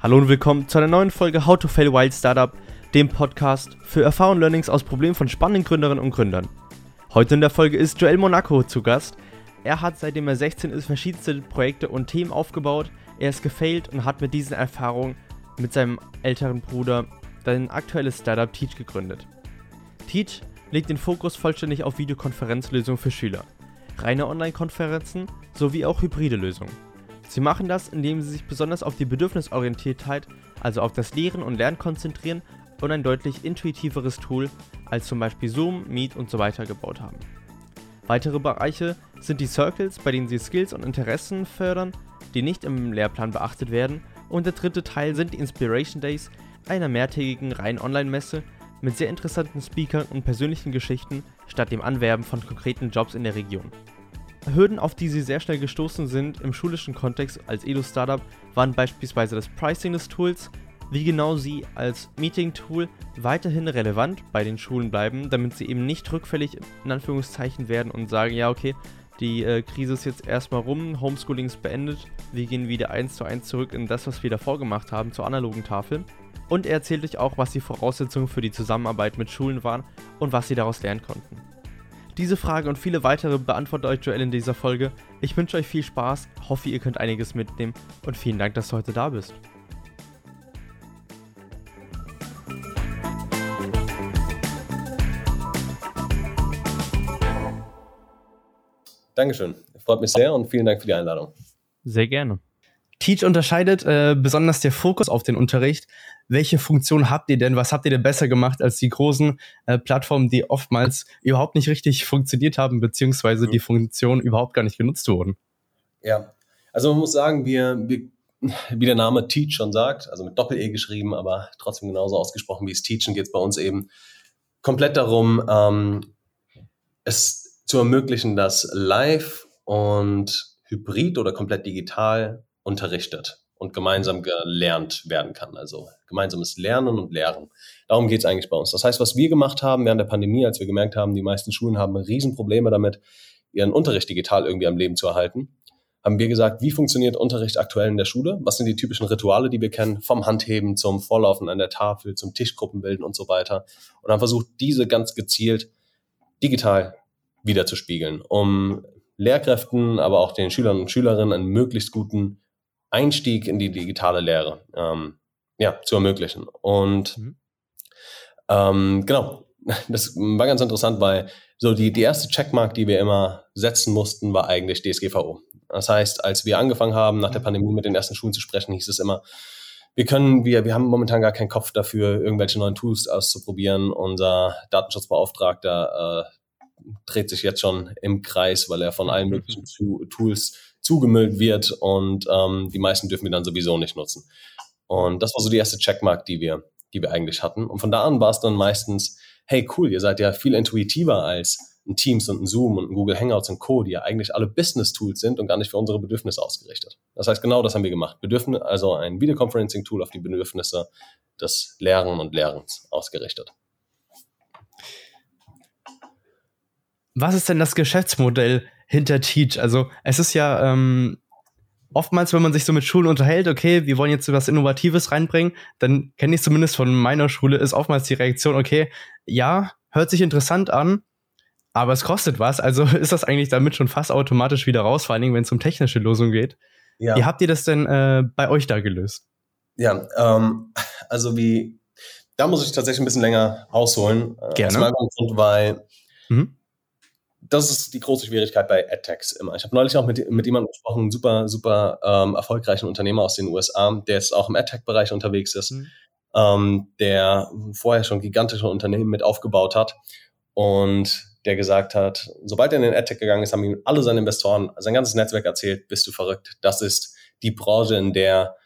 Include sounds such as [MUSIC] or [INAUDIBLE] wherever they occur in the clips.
Hallo und willkommen zu einer neuen Folge How to Fail Wild Startup, dem Podcast für Erfahrung Learnings aus Problemen von spannenden Gründerinnen und Gründern. Heute in der Folge ist Joel Monaco zu Gast. Er hat seitdem er 16 ist verschiedenste Projekte und Themen aufgebaut. Er ist gefailt und hat mit diesen Erfahrungen mit seinem älteren Bruder sein aktuelles Startup Teach gegründet. Teach legt den Fokus vollständig auf Videokonferenzlösungen für Schüler, reine Online-Konferenzen sowie auch hybride Lösungen. Sie machen das, indem sie sich besonders auf die Bedürfnisorientiertheit, also auf das Lehren und Lernen konzentrieren und ein deutlich intuitiveres Tool als zum Beispiel Zoom, Meet und so weiter gebaut haben. Weitere Bereiche sind die Circles, bei denen sie Skills und Interessen fördern, die nicht im Lehrplan beachtet werden, und der dritte Teil sind die Inspiration Days, einer mehrtägigen rein Online-Messe mit sehr interessanten Speakern und persönlichen Geschichten statt dem Anwerben von konkreten Jobs in der Region. Hürden, auf die sie sehr schnell gestoßen sind im schulischen Kontext als Edu-Startup, waren beispielsweise das Pricing des Tools, wie genau sie als Meeting-Tool weiterhin relevant bei den Schulen bleiben, damit sie eben nicht rückfällig in Anführungszeichen werden und sagen, ja okay, die äh, Krise ist jetzt erstmal rum, Homeschooling ist beendet, wir gehen wieder eins zu eins zurück in das, was wir davor gemacht haben, zur analogen Tafel. Und er erzählt euch auch, was die Voraussetzungen für die Zusammenarbeit mit Schulen waren und was sie daraus lernen konnten. Diese Frage und viele weitere beantwortet euch Joel in dieser Folge. Ich wünsche euch viel Spaß, hoffe ihr könnt einiges mitnehmen und vielen Dank, dass du heute da bist. Dankeschön. Freut mich sehr und vielen Dank für die Einladung. Sehr gerne. Teach unterscheidet äh, besonders der Fokus auf den Unterricht. Welche Funktion habt ihr denn? Was habt ihr denn besser gemacht als die großen äh, Plattformen, die oftmals überhaupt nicht richtig funktioniert haben, beziehungsweise mhm. die Funktionen überhaupt gar nicht genutzt wurden? Ja, also man muss sagen, wir, wir wie der Name Teach schon sagt, also mit Doppel-E geschrieben, aber trotzdem genauso ausgesprochen wie es Teachen, geht es bei uns eben komplett darum, ähm, es zu ermöglichen, dass live und hybrid oder komplett digital unterrichtet und gemeinsam gelernt werden kann. Also gemeinsames Lernen und Lehren. Darum geht es eigentlich bei uns. Das heißt, was wir gemacht haben während der Pandemie, als wir gemerkt haben, die meisten Schulen haben Riesenprobleme damit, ihren Unterricht digital irgendwie am Leben zu erhalten, haben wir gesagt, wie funktioniert Unterricht aktuell in der Schule? Was sind die typischen Rituale, die wir kennen? Vom Handheben zum Vorlaufen an der Tafel, zum Tischgruppenbilden und so weiter. Und haben versucht, diese ganz gezielt digital wiederzuspiegeln, um Lehrkräften, aber auch den Schülern und Schülerinnen einen möglichst guten Einstieg in die digitale Lehre ähm, ja, zu ermöglichen. Und mhm. ähm, genau, das war ganz interessant, weil so die, die erste Checkmark, die wir immer setzen mussten, war eigentlich DSGVO. Das heißt, als wir angefangen haben, nach der mhm. Pandemie mit den ersten Schulen zu sprechen, hieß es immer, wir können, wir, wir haben momentan gar keinen Kopf dafür, irgendwelche neuen Tools auszuprobieren. Unser Datenschutzbeauftragter äh, dreht sich jetzt schon im Kreis, weil er von allen möglichen Tools zugemüllt wird und ähm, die meisten dürfen wir dann sowieso nicht nutzen. Und das war so die erste Checkmark, die wir, die wir eigentlich hatten. Und von da an war es dann meistens, hey cool, ihr seid ja viel intuitiver als ein Teams und ein Zoom und ein Google Hangouts und Co., die ja eigentlich alle Business-Tools sind und gar nicht für unsere Bedürfnisse ausgerichtet. Das heißt, genau das haben wir gemacht. Wir dürfen also ein Videoconferencing-Tool auf die Bedürfnisse des Lehren und Lehrens ausgerichtet. Was ist denn das Geschäftsmodell hinter Teach. Also es ist ja ähm, oftmals, wenn man sich so mit Schulen unterhält, okay, wir wollen jetzt was Innovatives reinbringen, dann kenne ich zumindest von meiner Schule, ist oftmals die Reaktion, okay, ja, hört sich interessant an, aber es kostet was. Also [LAUGHS] ist das eigentlich damit schon fast automatisch wieder raus, vor allen Dingen, wenn es um technische Lösungen geht. Ja. Wie habt ihr das denn äh, bei euch da gelöst? Ja, ähm, also wie, da muss ich tatsächlich ein bisschen länger ausholen. Äh, Gerne. Aus Grund, weil mhm das ist die große Schwierigkeit bei AdTechs immer. Ich habe neulich auch mit, mit jemandem gesprochen, einen super, super ähm, erfolgreichen Unternehmer aus den USA, der jetzt auch im AdTech-Bereich unterwegs ist, mhm. ähm, der vorher schon gigantische Unternehmen mit aufgebaut hat und der gesagt hat, sobald er in den AdTech gegangen ist, haben ihm alle seine Investoren, sein ganzes Netzwerk erzählt, bist du verrückt. Das ist die Branche, in der,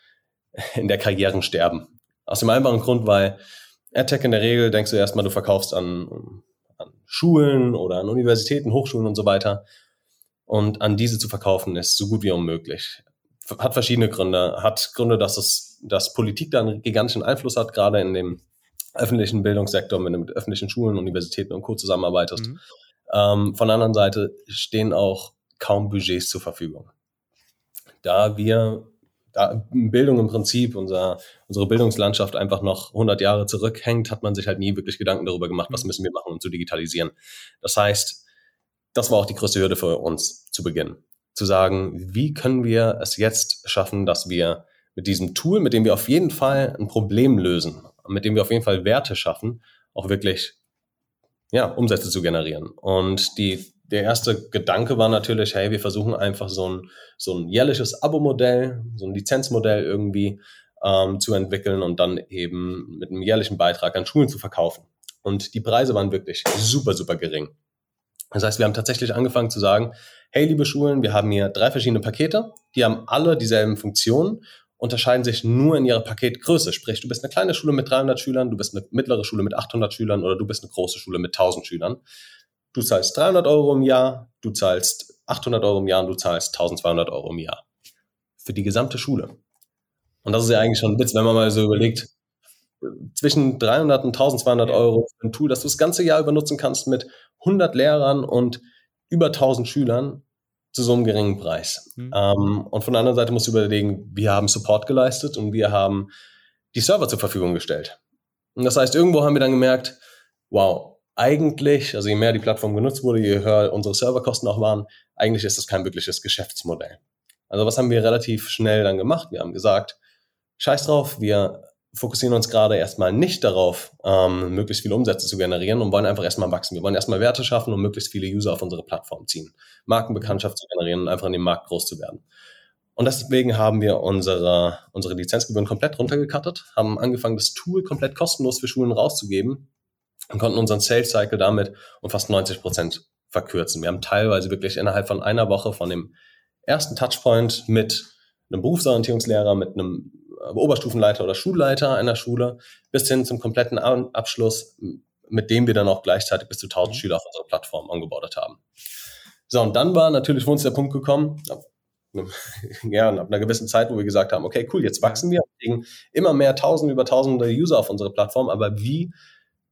[LAUGHS] in der Karrieren sterben. Aus dem einfachen Grund, weil AdTech in der Regel denkst du erstmal, du verkaufst an Schulen oder an Universitäten, Hochschulen und so weiter. Und an diese zu verkaufen ist so gut wie unmöglich. Hat verschiedene Gründe. Hat Gründe, dass es, dass Politik da einen gigantischen Einfluss hat, gerade in dem öffentlichen Bildungssektor, wenn du mit öffentlichen Schulen, Universitäten und Co. zusammenarbeitest. Mhm. Ähm, von der anderen Seite stehen auch kaum Budgets zur Verfügung. Da wir da Bildung im Prinzip, unser, unsere Bildungslandschaft einfach noch 100 Jahre zurückhängt, hat man sich halt nie wirklich Gedanken darüber gemacht, was mhm. müssen wir machen, um zu digitalisieren. Das heißt, das war auch die größte Hürde für uns zu Beginn. Zu sagen, wie können wir es jetzt schaffen, dass wir mit diesem Tool, mit dem wir auf jeden Fall ein Problem lösen, mit dem wir auf jeden Fall Werte schaffen, auch wirklich ja, Umsätze zu generieren. Und die, der erste Gedanke war natürlich, hey, wir versuchen einfach so ein, so ein jährliches Abo-Modell, so ein Lizenzmodell irgendwie ähm, zu entwickeln und dann eben mit einem jährlichen Beitrag an Schulen zu verkaufen. Und die Preise waren wirklich super, super gering. Das heißt, wir haben tatsächlich angefangen zu sagen, hey, liebe Schulen, wir haben hier drei verschiedene Pakete, die haben alle dieselben Funktionen, unterscheiden sich nur in ihrer Paketgröße. Sprich, du bist eine kleine Schule mit 300 Schülern, du bist eine mittlere Schule mit 800 Schülern oder du bist eine große Schule mit 1000 Schülern. Du zahlst 300 Euro im Jahr, du zahlst 800 Euro im Jahr und du zahlst 1200 Euro im Jahr. Für die gesamte Schule. Und das ist ja eigentlich schon ein Witz, wenn man mal so überlegt, zwischen 300 und 1200 Euro für ein Tool, das du das ganze Jahr über nutzen kannst mit 100 Lehrern und über 1000 Schülern zu so einem geringen Preis. Mhm. Ähm, und von der anderen Seite musst du überlegen, wir haben Support geleistet und wir haben die Server zur Verfügung gestellt. Und das heißt, irgendwo haben wir dann gemerkt, wow, eigentlich, also je mehr die Plattform genutzt wurde, je höher unsere Serverkosten auch waren, eigentlich ist das kein wirkliches Geschäftsmodell. Also was haben wir relativ schnell dann gemacht? Wir haben gesagt, scheiß drauf, wir fokussieren uns gerade erstmal nicht darauf, ähm, möglichst viele Umsätze zu generieren und wollen einfach erstmal wachsen. Wir wollen erstmal Werte schaffen und möglichst viele User auf unsere Plattform ziehen, Markenbekanntschaft zu generieren und einfach in dem Markt groß zu werden. Und deswegen haben wir unsere, unsere Lizenzgebühren komplett runtergekattet, haben angefangen, das Tool komplett kostenlos für Schulen rauszugeben und konnten unseren Sales Cycle damit um fast 90 Prozent verkürzen. Wir haben teilweise wirklich innerhalb von einer Woche von dem ersten Touchpoint mit einem Berufsorientierungslehrer, mit einem Oberstufenleiter oder Schulleiter einer Schule bis hin zum kompletten Abschluss, mit dem wir dann auch gleichzeitig bis zu 1000 mhm. Schüler auf unserer Plattform angebordet haben. So, und dann war natürlich für uns der Punkt gekommen, [LAUGHS] ja, ab einer gewissen Zeit, wo wir gesagt haben, okay, cool, jetzt wachsen wir, kriegen immer mehr Tausende über Tausende User auf unsere Plattform, aber wie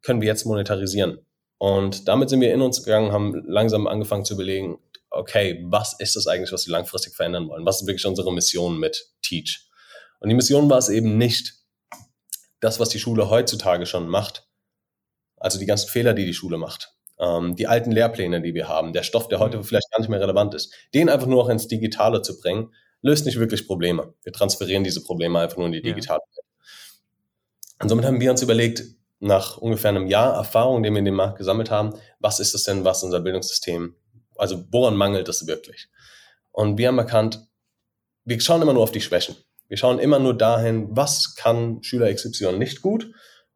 können wir jetzt monetarisieren? Und damit sind wir in uns gegangen, haben langsam angefangen zu überlegen, okay, was ist das eigentlich, was wir langfristig verändern wollen? Was ist wirklich unsere Mission mit Teach? Und die Mission war es eben nicht, das, was die Schule heutzutage schon macht, also die ganzen Fehler, die die Schule macht, ähm, die alten Lehrpläne, die wir haben, der Stoff, der heute mhm. vielleicht gar nicht mehr relevant ist, den einfach nur auch ins Digitale zu bringen, löst nicht wirklich Probleme. Wir transferieren diese Probleme einfach nur in die digitale Welt. Und somit haben wir uns überlegt, nach ungefähr einem Jahr Erfahrung, den wir in dem Markt gesammelt haben, was ist es denn, was unser Bildungssystem, also woran mangelt es wirklich? Und wir haben erkannt, wir schauen immer nur auf die Schwächen. Wir schauen immer nur dahin, was kann Schüler XY nicht gut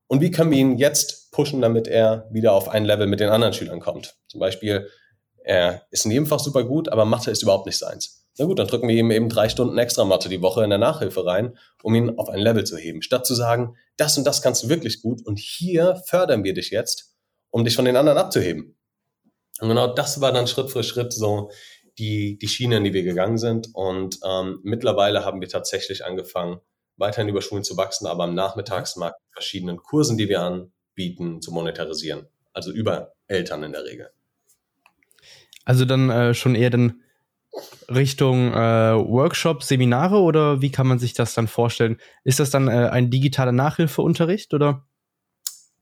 und wie können wir ihn jetzt pushen, damit er wieder auf ein Level mit den anderen Schülern kommt. Zum Beispiel, er ist in jedem Fach super gut, aber Mathe ist überhaupt nicht seins. Na gut, dann drücken wir ihm eben drei Stunden extra Mathe die Woche in der Nachhilfe rein, um ihn auf ein Level zu heben. Statt zu sagen, das und das kannst du wirklich gut und hier fördern wir dich jetzt, um dich von den anderen abzuheben. Und genau das war dann Schritt für Schritt so die, die Schiene, in die wir gegangen sind. Und ähm, mittlerweile haben wir tatsächlich angefangen, weiterhin über Schulen zu wachsen, aber am Nachmittagsmarkt verschiedenen Kursen, die wir anbieten, zu monetarisieren. Also über Eltern in der Regel. Also dann äh, schon eher dann Richtung äh, Workshop, Seminare oder wie kann man sich das dann vorstellen? Ist das dann äh, ein digitaler Nachhilfeunterricht oder?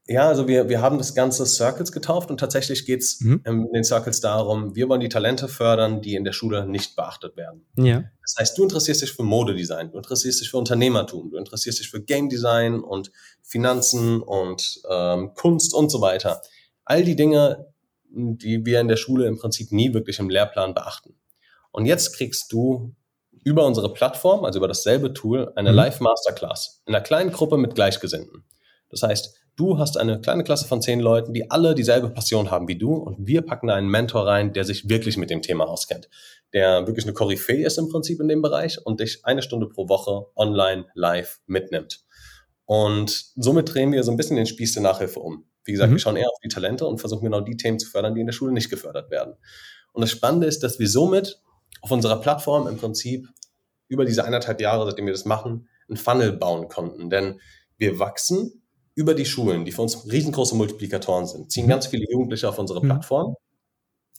Ja, also wir, wir haben das Ganze Circles getauft und tatsächlich geht's mhm. in den Circles darum, wir wollen die Talente fördern, die in der Schule nicht beachtet werden. Ja. Das heißt, du interessierst dich für Modedesign, du interessierst dich für Unternehmertum, du interessierst dich für Game Design und Finanzen und ähm, Kunst und so weiter. All die Dinge, die wir in der Schule im Prinzip nie wirklich im Lehrplan beachten. Und jetzt kriegst du über unsere Plattform, also über dasselbe Tool, eine mhm. Live-Masterclass in einer kleinen Gruppe mit Gleichgesinnten. Das heißt, Du hast eine kleine Klasse von zehn Leuten, die alle dieselbe Passion haben wie du und wir packen da einen Mentor rein, der sich wirklich mit dem Thema auskennt, der wirklich eine Koryphäe ist im Prinzip in dem Bereich und dich eine Stunde pro Woche online live mitnimmt. Und somit drehen wir so ein bisschen den Spieß der Nachhilfe um. Wie gesagt, mhm. wir schauen eher auf die Talente und versuchen genau die Themen zu fördern, die in der Schule nicht gefördert werden. Und das Spannende ist, dass wir somit auf unserer Plattform im Prinzip über diese eineinhalb Jahre, seitdem wir das machen, einen Funnel bauen konnten. Denn wir wachsen über die Schulen, die für uns riesengroße Multiplikatoren sind, ziehen mhm. ganz viele Jugendliche auf unsere mhm. Plattform,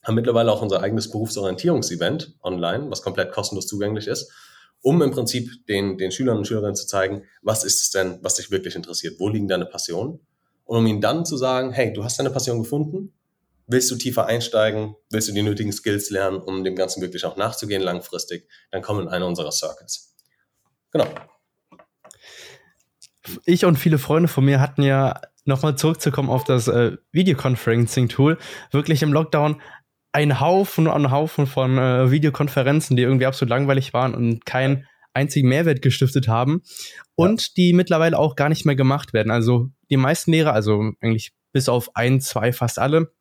haben mittlerweile auch unser eigenes Berufsorientierungsevent online, was komplett kostenlos zugänglich ist. um im Prinzip den, den Schülern und Schülerinnen zu zeigen, was ist es denn, was dich wirklich interessiert, wo liegen deine Passionen und um ihnen dann zu sagen, hey, du hast deine Passion gefunden, willst du tiefer einsteigen, willst du die nötigen Skills lernen, um dem Ganzen wirklich auch nachzugehen langfristig, dann komm in eine unserer Circles. Genau. Ich und viele Freunde von mir hatten ja nochmal zurückzukommen auf das äh, Videoconferencing-Tool, wirklich im Lockdown ein Haufen an Haufen von äh, Videokonferenzen, die irgendwie absolut langweilig waren und keinen einzigen Mehrwert gestiftet haben und ja. die mittlerweile auch gar nicht mehr gemacht werden. Also die meisten Lehrer, also eigentlich bis auf ein, zwei, fast alle,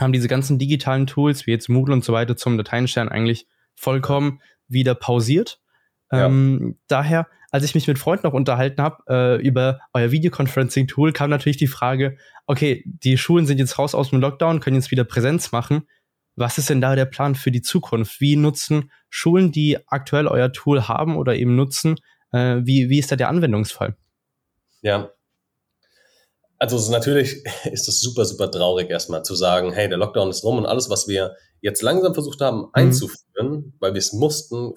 haben diese ganzen digitalen Tools wie jetzt Moodle und so weiter zum Dateienstern eigentlich vollkommen wieder pausiert. Ja. Ähm, daher, als ich mich mit Freunden noch unterhalten habe äh, über euer Videoconferencing-Tool, kam natürlich die Frage, okay, die Schulen sind jetzt raus aus dem Lockdown, können jetzt wieder Präsenz machen. Was ist denn da der Plan für die Zukunft? Wie nutzen Schulen, die aktuell euer Tool haben oder eben nutzen, äh, wie, wie ist da der Anwendungsfall? Ja, also natürlich [LAUGHS] ist es super, super traurig erstmal zu sagen, hey, der Lockdown ist rum und alles, was wir jetzt langsam versucht haben mhm. einzuführen, mhm. weil wir es mussten,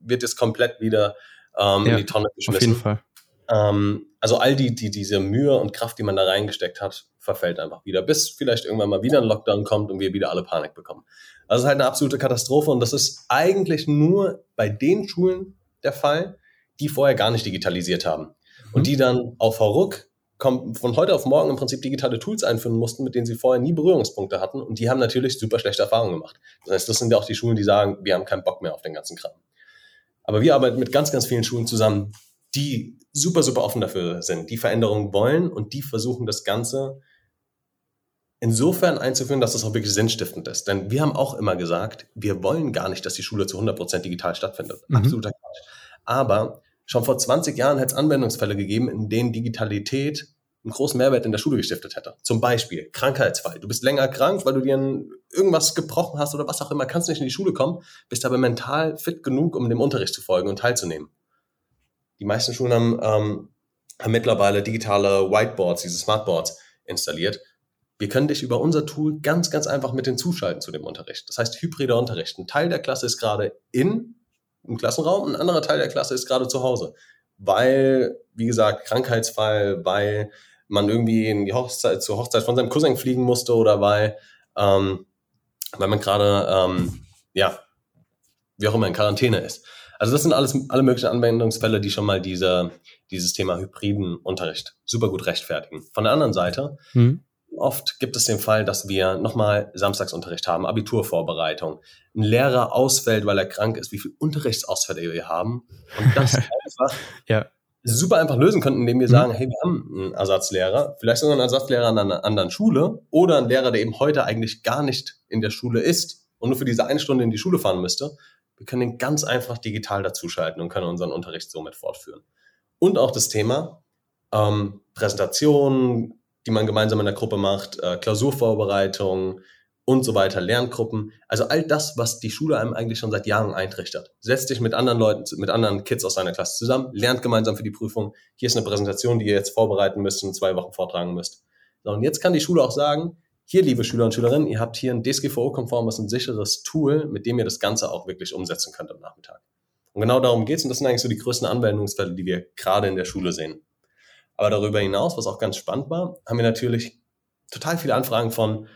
wird jetzt komplett wieder ähm, ja, in die Tonne geschmissen. Auf jeden Fall. Ähm, also all die, die, diese Mühe und Kraft, die man da reingesteckt hat, verfällt einfach wieder, bis vielleicht irgendwann mal wieder ein Lockdown kommt und wir wieder alle Panik bekommen. Also es ist halt eine absolute Katastrophe und das ist eigentlich nur bei den Schulen der Fall, die vorher gar nicht digitalisiert haben. Mhm. Und die dann auf Verruck von heute auf morgen im Prinzip digitale Tools einführen mussten, mit denen sie vorher nie Berührungspunkte hatten. Und die haben natürlich super schlechte Erfahrungen gemacht. Das heißt, das sind ja auch die Schulen, die sagen, wir haben keinen Bock mehr auf den ganzen Kram. Aber wir arbeiten mit ganz, ganz vielen Schulen zusammen, die super, super offen dafür sind, die Veränderungen wollen und die versuchen, das Ganze insofern einzuführen, dass das auch wirklich sinnstiftend ist. Denn wir haben auch immer gesagt, wir wollen gar nicht, dass die Schule zu 100% digital stattfindet. Mhm. Absoluter Quatsch. Aber Schon vor 20 Jahren hätte es Anwendungsfälle gegeben, in denen Digitalität einen großen Mehrwert in der Schule gestiftet hätte. Zum Beispiel Krankheitsfall. Du bist länger krank, weil du dir irgendwas gebrochen hast oder was auch immer, kannst nicht in die Schule kommen, bist aber mental fit genug, um dem Unterricht zu folgen und teilzunehmen. Die meisten Schulen haben, ähm, haben mittlerweile digitale Whiteboards, diese Smartboards installiert. Wir können dich über unser Tool ganz, ganz einfach mit hinzuschalten zu dem Unterricht. Das heißt, hybrider Unterricht. Ein Teil der Klasse ist gerade in im Klassenraum, ein anderer Teil der Klasse ist gerade zu Hause. Weil, wie gesagt, Krankheitsfall, weil man irgendwie in die Hochzeit, zur Hochzeit von seinem Cousin fliegen musste oder weil, ähm, weil man gerade, ähm, ja, wie auch immer in Quarantäne ist. Also das sind alles alle möglichen Anwendungsfälle, die schon mal diese, dieses Thema hybriden Unterricht super gut rechtfertigen. Von der anderen Seite mhm. Oft gibt es den Fall, dass wir nochmal Samstagsunterricht haben, Abiturvorbereitung. Ein Lehrer ausfällt, weil er krank ist, wie viel Unterrichtsausfälle wir haben. Und das [LAUGHS] einfach ja. super einfach lösen könnten, indem wir mhm. sagen, hey, wir haben einen Ersatzlehrer, vielleicht sogar einen Ersatzlehrer an einer anderen Schule oder einen Lehrer, der eben heute eigentlich gar nicht in der Schule ist und nur für diese eine Stunde in die Schule fahren müsste. Wir können den ganz einfach digital dazuschalten und können unseren Unterricht somit fortführen. Und auch das Thema ähm, Präsentation, die man gemeinsam in der Gruppe macht, äh, Klausurvorbereitung und so weiter, Lerngruppen. Also all das, was die Schule einem eigentlich schon seit Jahren eintrichtert. Setzt dich mit anderen Leuten, mit anderen Kids aus deiner Klasse zusammen, lernt gemeinsam für die Prüfung. Hier ist eine Präsentation, die ihr jetzt vorbereiten müsst und zwei Wochen vortragen müsst. So, und jetzt kann die Schule auch sagen, hier, liebe Schüler und Schülerinnen, ihr habt hier ein DSGVO-konformes und sicheres Tool, mit dem ihr das Ganze auch wirklich umsetzen könnt am Nachmittag. Und genau darum geht's und das sind eigentlich so die größten Anwendungsfälle, die wir gerade in der Schule sehen. Aber darüber hinaus, was auch ganz spannend war, haben wir natürlich total viele Anfragen von,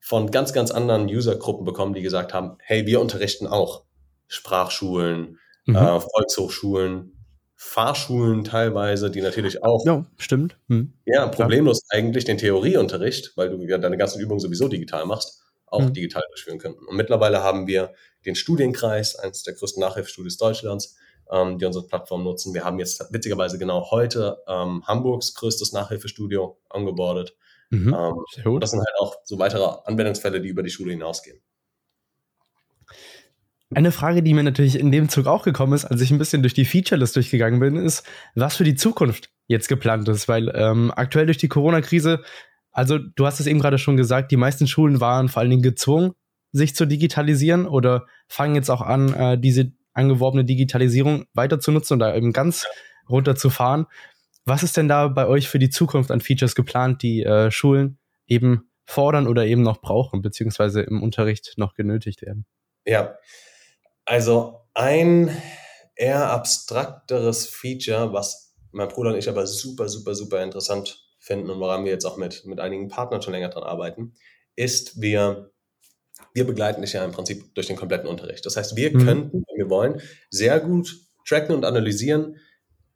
von ganz, ganz anderen Usergruppen bekommen, die gesagt haben, hey, wir unterrichten auch Sprachschulen, mhm. äh, Volkshochschulen, Fahrschulen teilweise, die natürlich auch. Ja, stimmt. Mhm. Ja, problemlos Klar. eigentlich den Theorieunterricht, weil du ja deine ganzen Übungen sowieso digital machst, auch mhm. digital durchführen könnten. Und mittlerweile haben wir den Studienkreis, eines der größten Nachhilfestudios Deutschlands, ähm, die unsere Plattform nutzen. Wir haben jetzt witzigerweise genau heute ähm, Hamburgs größtes Nachhilfestudio angebordet. Mhm, ähm, das sind halt auch so weitere Anwendungsfälle, die über die Schule hinausgehen. Eine Frage, die mir natürlich in dem Zug auch gekommen ist, als ich ein bisschen durch die Featurelist durchgegangen bin, ist, was für die Zukunft jetzt geplant ist, weil ähm, aktuell durch die Corona-Krise, also du hast es eben gerade schon gesagt, die meisten Schulen waren vor allen Dingen gezwungen, sich zu digitalisieren oder fangen jetzt auch an, äh, diese angeworbene Digitalisierung weiter zu nutzen und da eben ganz runterzufahren. Was ist denn da bei euch für die Zukunft an Features geplant, die äh, Schulen eben fordern oder eben noch brauchen, beziehungsweise im Unterricht noch genötigt werden? Ja, also ein eher abstrakteres Feature, was mein Bruder und ich aber super, super, super interessant finden und woran wir jetzt auch mit, mit einigen Partnern schon länger dran arbeiten, ist, wir, wir begleiten dich ja im Prinzip durch den kompletten Unterricht. Das heißt, wir mhm. könnten, wenn wir wollen, sehr gut tracken und analysieren,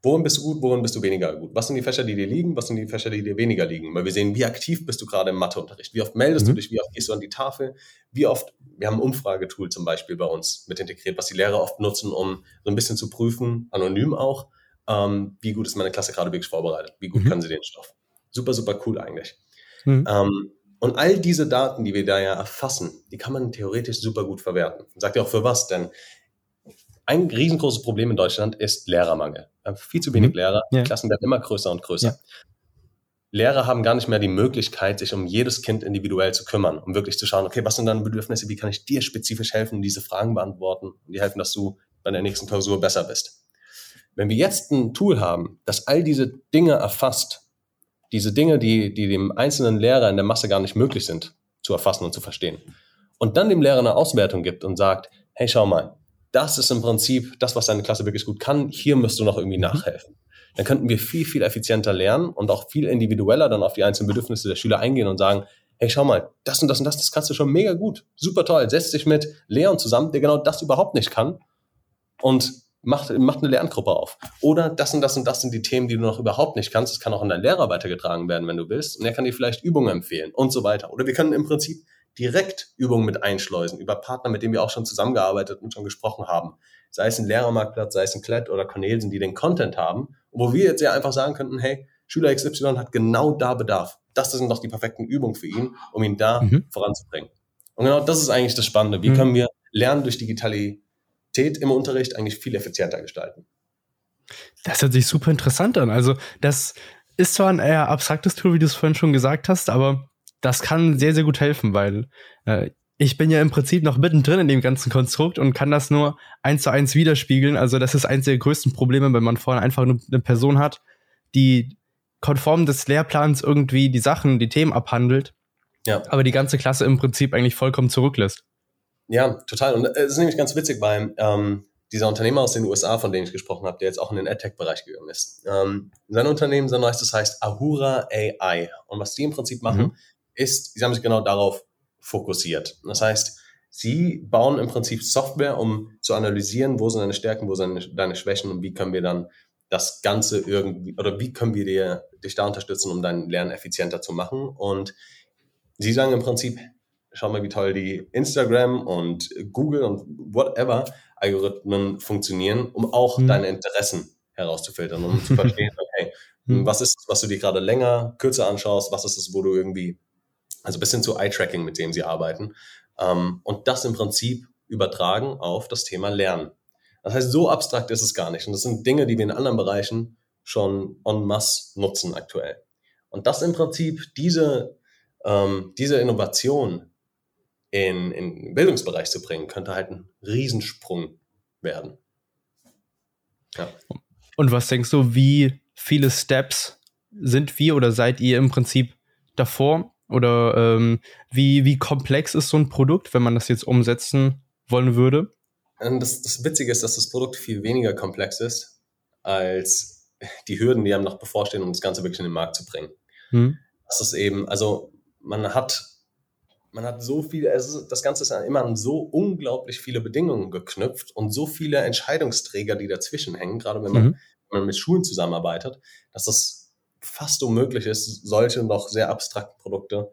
worin bist du gut, worin bist du weniger gut? Was sind die Fächer, die dir liegen, was sind die Fächer, die dir weniger liegen? Weil wir sehen, wie aktiv bist du gerade im Matheunterricht, wie oft meldest mhm. du dich, wie oft gehst du an die Tafel, wie oft, wir haben ein Umfragetool zum Beispiel bei uns mit integriert, was die Lehrer oft nutzen, um so ein bisschen zu prüfen, anonym auch, ähm, wie gut ist meine Klasse gerade wirklich vorbereitet, wie gut mhm. können sie den Stoff. Super, super cool eigentlich. Mhm. Ähm, und all diese Daten, die wir da ja erfassen, die kann man theoretisch super gut verwerten. Sagt ja auch für was, denn ein riesengroßes Problem in Deutschland ist Lehrermangel. Wir haben viel zu wenig mhm. Lehrer. Ja. Die Klassen werden immer größer und größer. Ja. Lehrer haben gar nicht mehr die Möglichkeit, sich um jedes Kind individuell zu kümmern, um wirklich zu schauen, okay, was sind deine Bedürfnisse, wie kann ich dir spezifisch helfen, diese Fragen beantworten und dir helfen, dass du bei der nächsten Klausur besser bist. Wenn wir jetzt ein Tool haben, das all diese Dinge erfasst, diese Dinge, die, die dem einzelnen Lehrer in der Masse gar nicht möglich sind, zu erfassen und zu verstehen, und dann dem Lehrer eine Auswertung gibt und sagt, hey, schau mal, das ist im Prinzip das, was deine Klasse wirklich gut kann. Hier müsst du noch irgendwie mhm. nachhelfen. Dann könnten wir viel, viel effizienter lernen und auch viel individueller dann auf die einzelnen Bedürfnisse der Schüler eingehen und sagen, hey, schau mal, das und das und das, das kannst du schon mega gut. Super toll. Setz dich mit Leon zusammen, der genau das überhaupt nicht kann und macht, macht eine Lerngruppe auf. Oder das und das und das sind die Themen, die du noch überhaupt nicht kannst. Das kann auch an deinen Lehrer weitergetragen werden, wenn du willst. Und er kann dir vielleicht Übungen empfehlen und so weiter. Oder wir können im Prinzip direkt Übungen mit einschleusen über Partner, mit denen wir auch schon zusammengearbeitet und schon gesprochen haben. Sei es ein Lehrermarktplatz, sei es ein Klett oder Cornelsen, die den Content haben, wo wir jetzt ja einfach sagen könnten, hey, Schüler XY hat genau da Bedarf. Das sind doch die perfekten Übungen für ihn, um ihn da mhm. voranzubringen. Und genau das ist eigentlich das Spannende. Wie mhm. können wir Lernen durch Digitalität im Unterricht eigentlich viel effizienter gestalten? Das hört sich super interessant an. Also das ist zwar ein eher abstraktes Tool, wie du es vorhin schon gesagt hast, aber das kann sehr, sehr gut helfen, weil äh, ich bin ja im Prinzip noch mittendrin in dem ganzen Konstrukt und kann das nur eins zu eins widerspiegeln. Also das ist eins der größten Probleme, wenn man vorne einfach nur eine Person hat, die konform des Lehrplans irgendwie die Sachen, die Themen abhandelt, ja. aber die ganze Klasse im Prinzip eigentlich vollkommen zurücklässt. Ja, total. Und es ist nämlich ganz witzig beim ähm, dieser Unternehmer aus den USA, von dem ich gesprochen habe, der jetzt auch in den AdTech-Bereich gegangen ist. Ähm, sein Unternehmen, sein neuestes heißt Ahura AI. Und was die im Prinzip machen, mhm ist, sie haben sich genau darauf fokussiert. Das heißt, sie bauen im Prinzip Software, um zu analysieren, wo sind deine Stärken, wo sind deine Schwächen und wie können wir dann das Ganze irgendwie, oder wie können wir dir, dich da unterstützen, um dein Lernen effizienter zu machen. Und sie sagen im Prinzip, schau mal, wie toll die Instagram und Google und whatever Algorithmen funktionieren, um auch mhm. deine Interessen herauszufiltern, um zu verstehen, [LAUGHS] okay, mhm. was ist es, was du dir gerade länger, kürzer anschaust, was ist es, wo du irgendwie also bis hin zu Eye-Tracking, mit dem sie arbeiten. Ähm, und das im Prinzip übertragen auf das Thema Lernen. Das heißt, so abstrakt ist es gar nicht. Und das sind Dinge, die wir in anderen Bereichen schon en masse nutzen aktuell. Und das im Prinzip, diese, ähm, diese Innovation in, in den Bildungsbereich zu bringen, könnte halt ein Riesensprung werden. Ja. Und was denkst du, wie viele Steps sind wir oder seid ihr im Prinzip davor, oder ähm, wie, wie komplex ist so ein Produkt, wenn man das jetzt umsetzen wollen würde? Ähm, das, das Witzige ist, dass das Produkt viel weniger komplex ist als die Hürden, die einem noch bevorstehen, um das Ganze wirklich in den Markt zu bringen. Hm. Das ist eben, also man hat, man hat so viele, also das Ganze ist immer an so unglaublich viele Bedingungen geknüpft und so viele Entscheidungsträger, die dazwischen hängen, gerade wenn man, mhm. wenn man mit Schulen zusammenarbeitet, dass das fast unmöglich ist, solche noch sehr abstrakten Produkte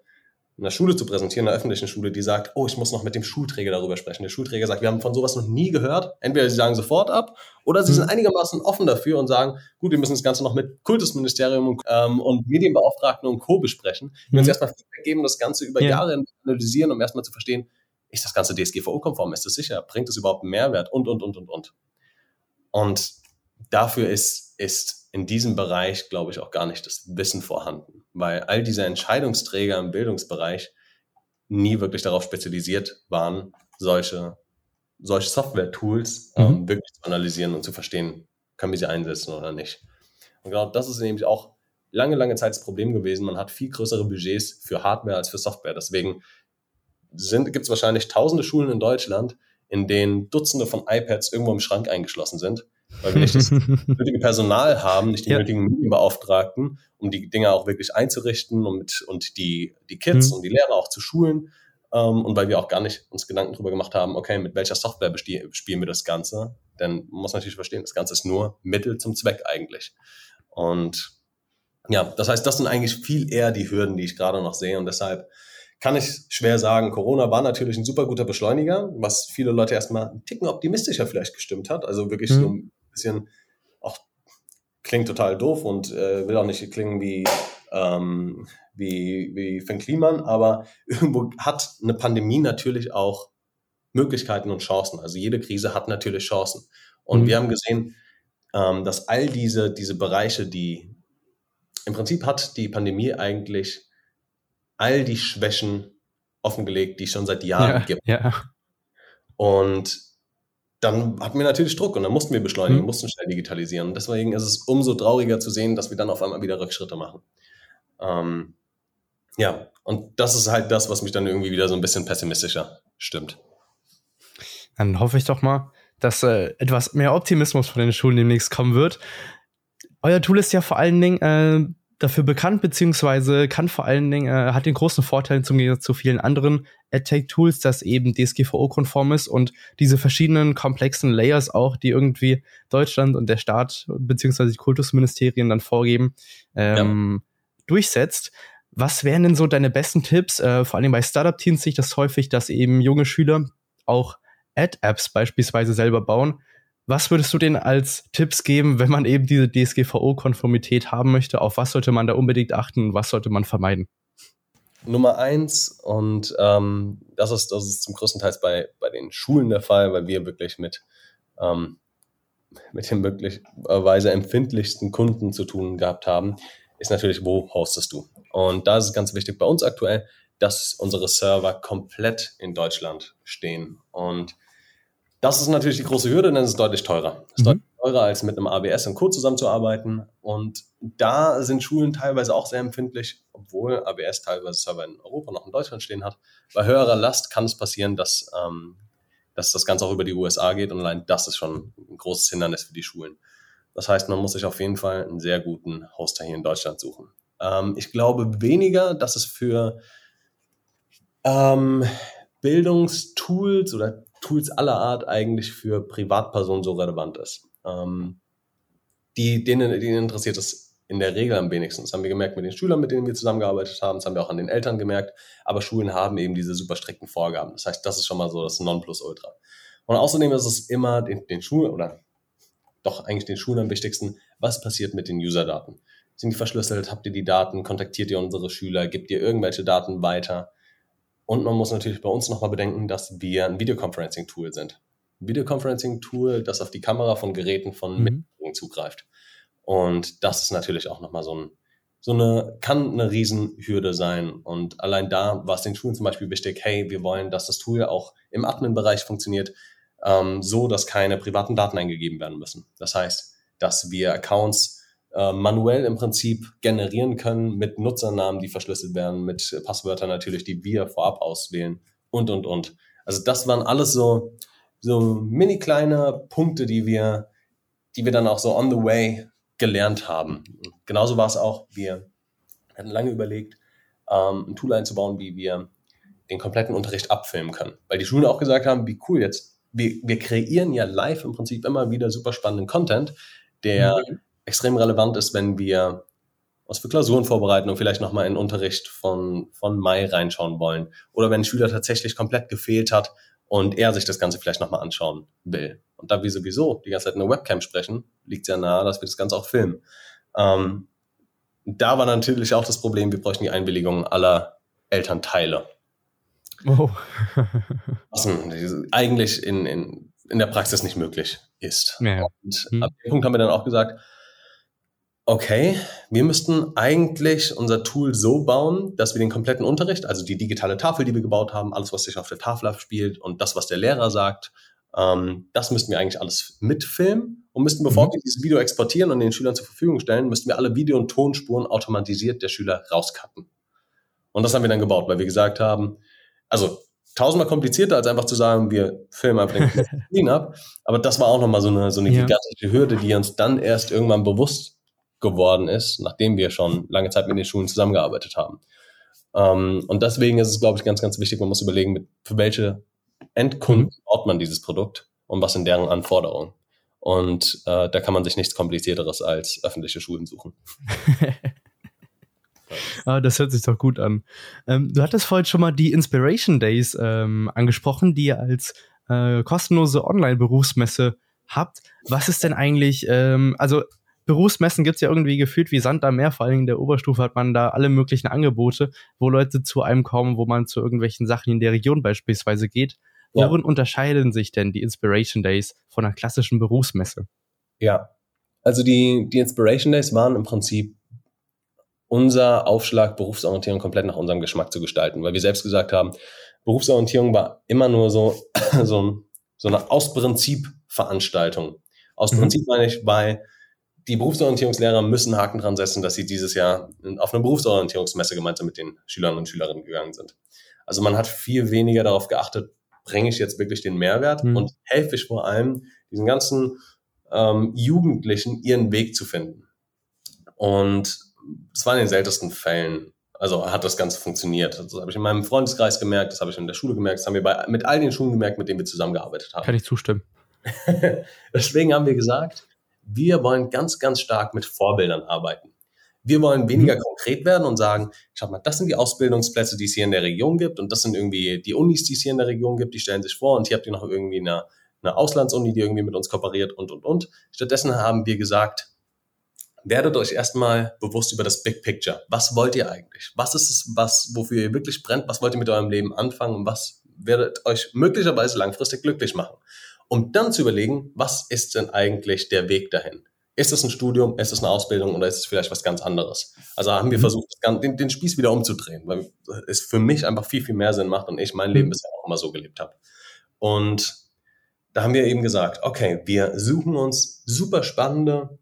in der Schule zu präsentieren, in der öffentlichen Schule, die sagt, oh, ich muss noch mit dem Schulträger darüber sprechen. Der Schulträger sagt, wir haben von sowas noch nie gehört. Entweder sie sagen sofort ab oder sie sind mhm. einigermaßen offen dafür und sagen, gut, wir müssen das Ganze noch mit Kultusministerium und, ähm, und Medienbeauftragten und Co. besprechen. Wir müssen mhm. erstmal Feedback geben, das Ganze über ja. Jahre analysieren, um erstmal zu verstehen, ist das Ganze DSGVO-konform? Ist das sicher? Bringt es überhaupt einen Mehrwert? Und, und, und, und, und. Und dafür ist, ist in diesem Bereich, glaube ich, auch gar nicht das Wissen vorhanden, weil all diese Entscheidungsträger im Bildungsbereich nie wirklich darauf spezialisiert waren, solche, solche Software-Tools ähm, mhm. ähm, wirklich zu analysieren und zu verstehen, können wir sie einsetzen oder nicht. Und genau das ist nämlich auch lange, lange Zeit das Problem gewesen. Man hat viel größere Budgets für Hardware als für Software. Deswegen gibt es wahrscheinlich tausende Schulen in Deutschland, in denen Dutzende von iPads irgendwo im Schrank eingeschlossen sind weil wir nicht das [LAUGHS] nötige Personal haben, nicht die ja. nötigen Medienbeauftragten, um die Dinge auch wirklich einzurichten und, mit, und die, die Kids mhm. und die Lehrer auch zu schulen. Um, ähm, und weil wir auch gar nicht uns Gedanken darüber gemacht haben, okay, mit welcher Software spielen wir das Ganze? Denn man muss natürlich verstehen, das Ganze ist nur Mittel zum Zweck eigentlich. Und ja, das heißt, das sind eigentlich viel eher die Hürden, die ich gerade noch sehe. Und deshalb kann ich schwer sagen, Corona war natürlich ein super guter Beschleuniger, was viele Leute erstmal einen Ticken optimistischer vielleicht gestimmt hat. Also wirklich mhm. Bisschen, auch klingt total doof und äh, will auch nicht klingen wie, ähm, wie, wie Finn Kliman, aber [LAUGHS] irgendwo hat eine Pandemie natürlich auch Möglichkeiten und Chancen. Also jede Krise hat natürlich Chancen. Und mhm. wir haben gesehen, ähm, dass all diese, diese Bereiche, die im Prinzip hat die Pandemie eigentlich all die Schwächen offengelegt, die es schon seit Jahren ja, gibt. Ja. Und dann hatten wir natürlich Druck und dann mussten wir beschleunigen, mhm. mussten schnell digitalisieren. deswegen ist es umso trauriger zu sehen, dass wir dann auf einmal wieder Rückschritte machen. Ähm, ja, und das ist halt das, was mich dann irgendwie wieder so ein bisschen pessimistischer stimmt. Dann hoffe ich doch mal, dass äh, etwas mehr Optimismus von den Schulen demnächst kommen wird. Euer Tool ist ja vor allen Dingen äh, dafür bekannt, beziehungsweise kann vor allen Dingen, äh, hat den großen Vorteil zum Gegensatz zu vielen anderen AdTech-Tools, dass eben DSGVO-konform ist und diese verschiedenen komplexen Layers auch, die irgendwie Deutschland und der Staat beziehungsweise die Kultusministerien dann vorgeben, ähm, ja. durchsetzt. Was wären denn so deine besten Tipps? Äh, vor allem bei Startup-Teams sehe ich das häufig, dass eben junge Schüler auch Ad-Apps beispielsweise selber bauen. Was würdest du denen als Tipps geben, wenn man eben diese DSGVO-Konformität haben möchte? Auf was sollte man da unbedingt achten und was sollte man vermeiden? Nummer eins, und ähm, das, ist, das ist zum größten Teil bei, bei den Schulen der Fall, weil wir wirklich mit, ähm, mit den möglicherweise empfindlichsten Kunden zu tun gehabt haben, ist natürlich, wo hostest du? Und da ist es ganz wichtig bei uns aktuell, dass unsere Server komplett in Deutschland stehen. Und das ist natürlich die große Hürde, denn es ist deutlich teurer. Es ist mhm. deutlich teurer, als mit einem AWS und Co. zusammenzuarbeiten. Und da sind Schulen teilweise auch sehr empfindlich, obwohl AWS teilweise Server in Europa noch in Deutschland stehen hat. Bei höherer Last kann es passieren, dass, ähm, dass das Ganze auch über die USA geht und allein das ist schon ein großes Hindernis für die Schulen. Das heißt, man muss sich auf jeden Fall einen sehr guten Hoster hier in Deutschland suchen. Ähm, ich glaube weniger, dass es für ähm, Bildungstools oder Tools aller Art eigentlich für Privatpersonen so relevant ist. Ähm, die, denen, denen interessiert es in der Regel am wenigsten. Das haben wir gemerkt mit den Schülern, mit denen wir zusammengearbeitet haben. Das haben wir auch an den Eltern gemerkt. Aber Schulen haben eben diese super strikten Vorgaben. Das heißt, das ist schon mal so das Nonplusultra. Und außerdem ist es immer den, den Schulen oder doch eigentlich den Schulen am wichtigsten, was passiert mit den User-Daten? Sind die verschlüsselt? Habt ihr die Daten? Kontaktiert ihr unsere Schüler? Gebt ihr irgendwelche Daten weiter? Und man muss natürlich bei uns nochmal bedenken, dass wir ein Videoconferencing-Tool sind. Ein Videoconferencing-Tool, das auf die Kamera von Geräten von mhm. Mitbürgern zugreift. Und das ist natürlich auch nochmal so ein, so eine, kann eine Riesenhürde sein. Und allein da war es den Schulen zum Beispiel wichtig, hey, wir wollen, dass das Tool auch im Admin-Bereich funktioniert, ähm, so dass keine privaten Daten eingegeben werden müssen. Das heißt, dass wir Accounts äh, manuell im Prinzip generieren können mit Nutzernamen, die verschlüsselt werden, mit Passwörtern natürlich, die wir vorab auswählen und, und, und. Also das waren alles so, so mini kleine Punkte, die wir, die wir dann auch so on the way gelernt haben. Genauso war es auch, wir hatten lange überlegt, ähm, ein Tool einzubauen, wie wir den kompletten Unterricht abfilmen können. Weil die Schulen auch gesagt haben, wie cool jetzt, wir, wir kreieren ja live im Prinzip immer wieder super spannenden Content, der mhm extrem relevant ist, wenn wir uns für Klausuren vorbereiten und vielleicht nochmal in Unterricht von, von Mai reinschauen wollen. Oder wenn ein Schüler tatsächlich komplett gefehlt hat und er sich das Ganze vielleicht nochmal anschauen will. Und da wir sowieso die ganze Zeit in der Webcam sprechen, liegt es ja nahe, dass wir das Ganze auch filmen. Ähm, da war natürlich auch das Problem, wir bräuchten die Einwilligung aller Elternteile. Oh. [LAUGHS] Was eigentlich in, in, in der Praxis nicht möglich ist. Ja. Und hm. ab dem Punkt haben wir dann auch gesagt, okay, wir müssten eigentlich unser Tool so bauen, dass wir den kompletten Unterricht, also die digitale Tafel, die wir gebaut haben, alles, was sich auf der Tafel abspielt und das, was der Lehrer sagt, ähm, das müssten wir eigentlich alles mitfilmen und müssten, bevor mhm. wir dieses Video exportieren und den Schülern zur Verfügung stellen, müssten wir alle Video- und Tonspuren automatisiert der Schüler rauscutten. Und das haben wir dann gebaut, weil wir gesagt haben, also tausendmal komplizierter, als einfach zu sagen, wir filmen einfach den [LAUGHS] Screen ab. Aber das war auch nochmal so eine, so eine ja. gigantische Hürde, die uns dann erst irgendwann bewusst geworden ist, nachdem wir schon lange Zeit mit den Schulen zusammengearbeitet haben. Ähm, und deswegen ist es, glaube ich, ganz, ganz wichtig, man muss überlegen, mit, für welche Endkunden mhm. baut man dieses Produkt und was sind deren Anforderungen. Und äh, da kann man sich nichts Komplizierteres als öffentliche Schulen suchen. [LAUGHS] ah, das hört sich doch gut an. Ähm, du hattest vorhin schon mal die Inspiration Days ähm, angesprochen, die ihr als äh, kostenlose Online-Berufsmesse habt. Was ist denn eigentlich, ähm, also Berufsmessen gibt es ja irgendwie gefühlt wie Sand am Meer, vor allem in der Oberstufe hat man da alle möglichen Angebote, wo Leute zu einem kommen, wo man zu irgendwelchen Sachen in der Region beispielsweise geht. Worin ja. unterscheiden sich denn die Inspiration Days von einer klassischen Berufsmesse? Ja, also die, die Inspiration Days waren im Prinzip unser Aufschlag, Berufsorientierung komplett nach unserem Geschmack zu gestalten, weil wir selbst gesagt haben, Berufsorientierung war immer nur so, [CLEARS THROAT] so, so eine aus Prinzip Veranstaltung. Aus mhm. Prinzip meine ich, weil die Berufsorientierungslehrer müssen Haken dran setzen, dass sie dieses Jahr auf eine Berufsorientierungsmesse gemeinsam mit den Schülern und Schülerinnen gegangen sind. Also man hat viel weniger darauf geachtet, bringe ich jetzt wirklich den Mehrwert mhm. und helfe ich vor allem diesen ganzen ähm, Jugendlichen ihren Weg zu finden. Und es war in den seltensten Fällen, also hat das Ganze funktioniert. Das habe ich in meinem Freundeskreis gemerkt, das habe ich in der Schule gemerkt, das haben wir bei, mit all den Schulen gemerkt, mit denen wir zusammengearbeitet haben. Kann ich zustimmen. [LAUGHS] Deswegen haben wir gesagt, wir wollen ganz, ganz stark mit Vorbildern arbeiten. Wir wollen weniger mhm. konkret werden und sagen, schau mal, das sind die Ausbildungsplätze, die es hier in der Region gibt und das sind irgendwie die Unis, die es hier in der Region gibt, die stellen sich vor und hier habt ihr noch irgendwie eine, eine Auslandsuni, die irgendwie mit uns kooperiert und, und, und. Stattdessen haben wir gesagt, werdet euch erstmal bewusst über das Big Picture. Was wollt ihr eigentlich? Was ist es, was, wofür ihr wirklich brennt? Was wollt ihr mit eurem Leben anfangen? Und was werdet euch möglicherweise langfristig glücklich machen? Um dann zu überlegen, was ist denn eigentlich der Weg dahin? Ist es ein Studium, ist es eine Ausbildung oder ist es vielleicht was ganz anderes? Also haben wir mhm. versucht, den, den Spieß wieder umzudrehen, weil es für mich einfach viel, viel mehr Sinn macht und ich mein Leben mhm. bisher auch immer so gelebt habe. Und da haben wir eben gesagt, okay, wir suchen uns super spannende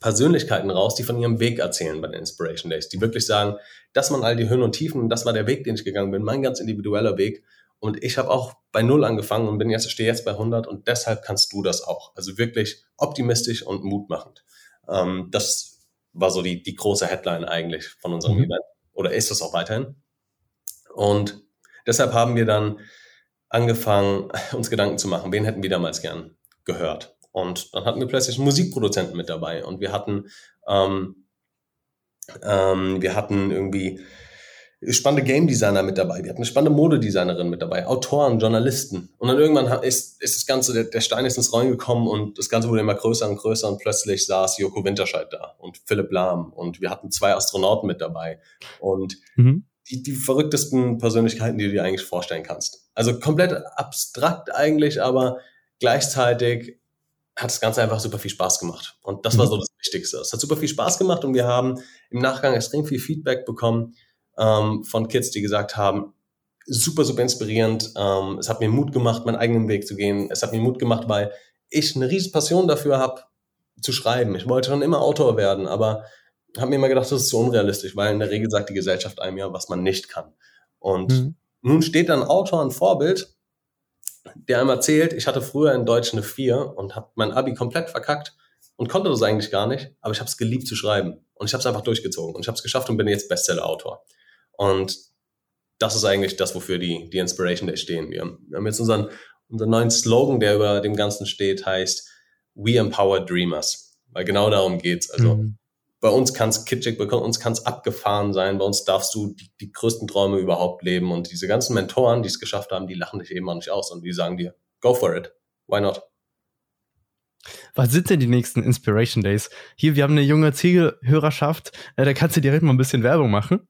Persönlichkeiten raus, die von ihrem Weg erzählen bei den Inspiration Days, die wirklich sagen, das waren all die Höhen und Tiefen, das war der Weg, den ich gegangen bin, mein ganz individueller Weg. Und ich habe auch bei Null angefangen und bin jetzt, stehe jetzt bei 100 und deshalb kannst du das auch. Also wirklich optimistisch und mutmachend. Ähm, das war so die, die große Headline eigentlich von unserem mhm. Event. Oder ist das auch weiterhin? Und deshalb haben wir dann angefangen, [LAUGHS] uns Gedanken zu machen, wen hätten wir damals gern gehört. Und dann hatten wir plötzlich einen Musikproduzenten mit dabei und wir hatten, ähm, ähm, wir hatten irgendwie spannende Game Designer mit dabei, wir hatten eine spannende Modedesignerin mit dabei, Autoren, Journalisten. Und dann irgendwann ist, ist das Ganze, der, der Stein ist ins Rollen gekommen und das Ganze wurde immer größer und größer und plötzlich saß Joko Winterscheid da und Philipp Lahm und wir hatten zwei Astronauten mit dabei und mhm. die, die verrücktesten Persönlichkeiten, die du dir eigentlich vorstellen kannst. Also komplett abstrakt eigentlich, aber gleichzeitig hat das Ganze einfach super viel Spaß gemacht. Und das war mhm. so das Wichtigste. Es hat super viel Spaß gemacht und wir haben im Nachgang extrem viel Feedback bekommen ähm, von Kids, die gesagt haben, super, super inspirierend. Ähm, es hat mir Mut gemacht, meinen eigenen Weg zu gehen. Es hat mir Mut gemacht, weil ich eine riesige Passion dafür habe, zu schreiben. Ich wollte schon immer Autor werden, aber habe mir immer gedacht, das ist so unrealistisch, weil in der Regel sagt die Gesellschaft einem ja, was man nicht kann. Und mhm. nun steht dann Autor ein Vorbild, der einem erzählt, ich hatte früher in Deutsch eine 4 und habe mein Abi komplett verkackt und konnte das eigentlich gar nicht, aber ich habe es geliebt zu schreiben und ich habe es einfach durchgezogen und ich habe es geschafft und bin jetzt Bestseller-Autor. Und das ist eigentlich das, wofür die, die Inspiration Day stehen. Wir haben, wir haben jetzt unseren, unseren neuen Slogan, der über dem Ganzen steht, heißt We Empower Dreamers. Weil genau darum geht's. Also mhm. bei uns kann es kitschig, bei uns kann es abgefahren sein, bei uns darfst du die, die größten Träume überhaupt leben. Und diese ganzen Mentoren, die es geschafft haben, die lachen dich eben auch nicht aus und die sagen dir, go for it. Why not? Was sind denn die nächsten Inspiration Days? Hier, wir haben eine junge Zielhörerschaft, äh, da kannst du direkt mal ein bisschen Werbung machen.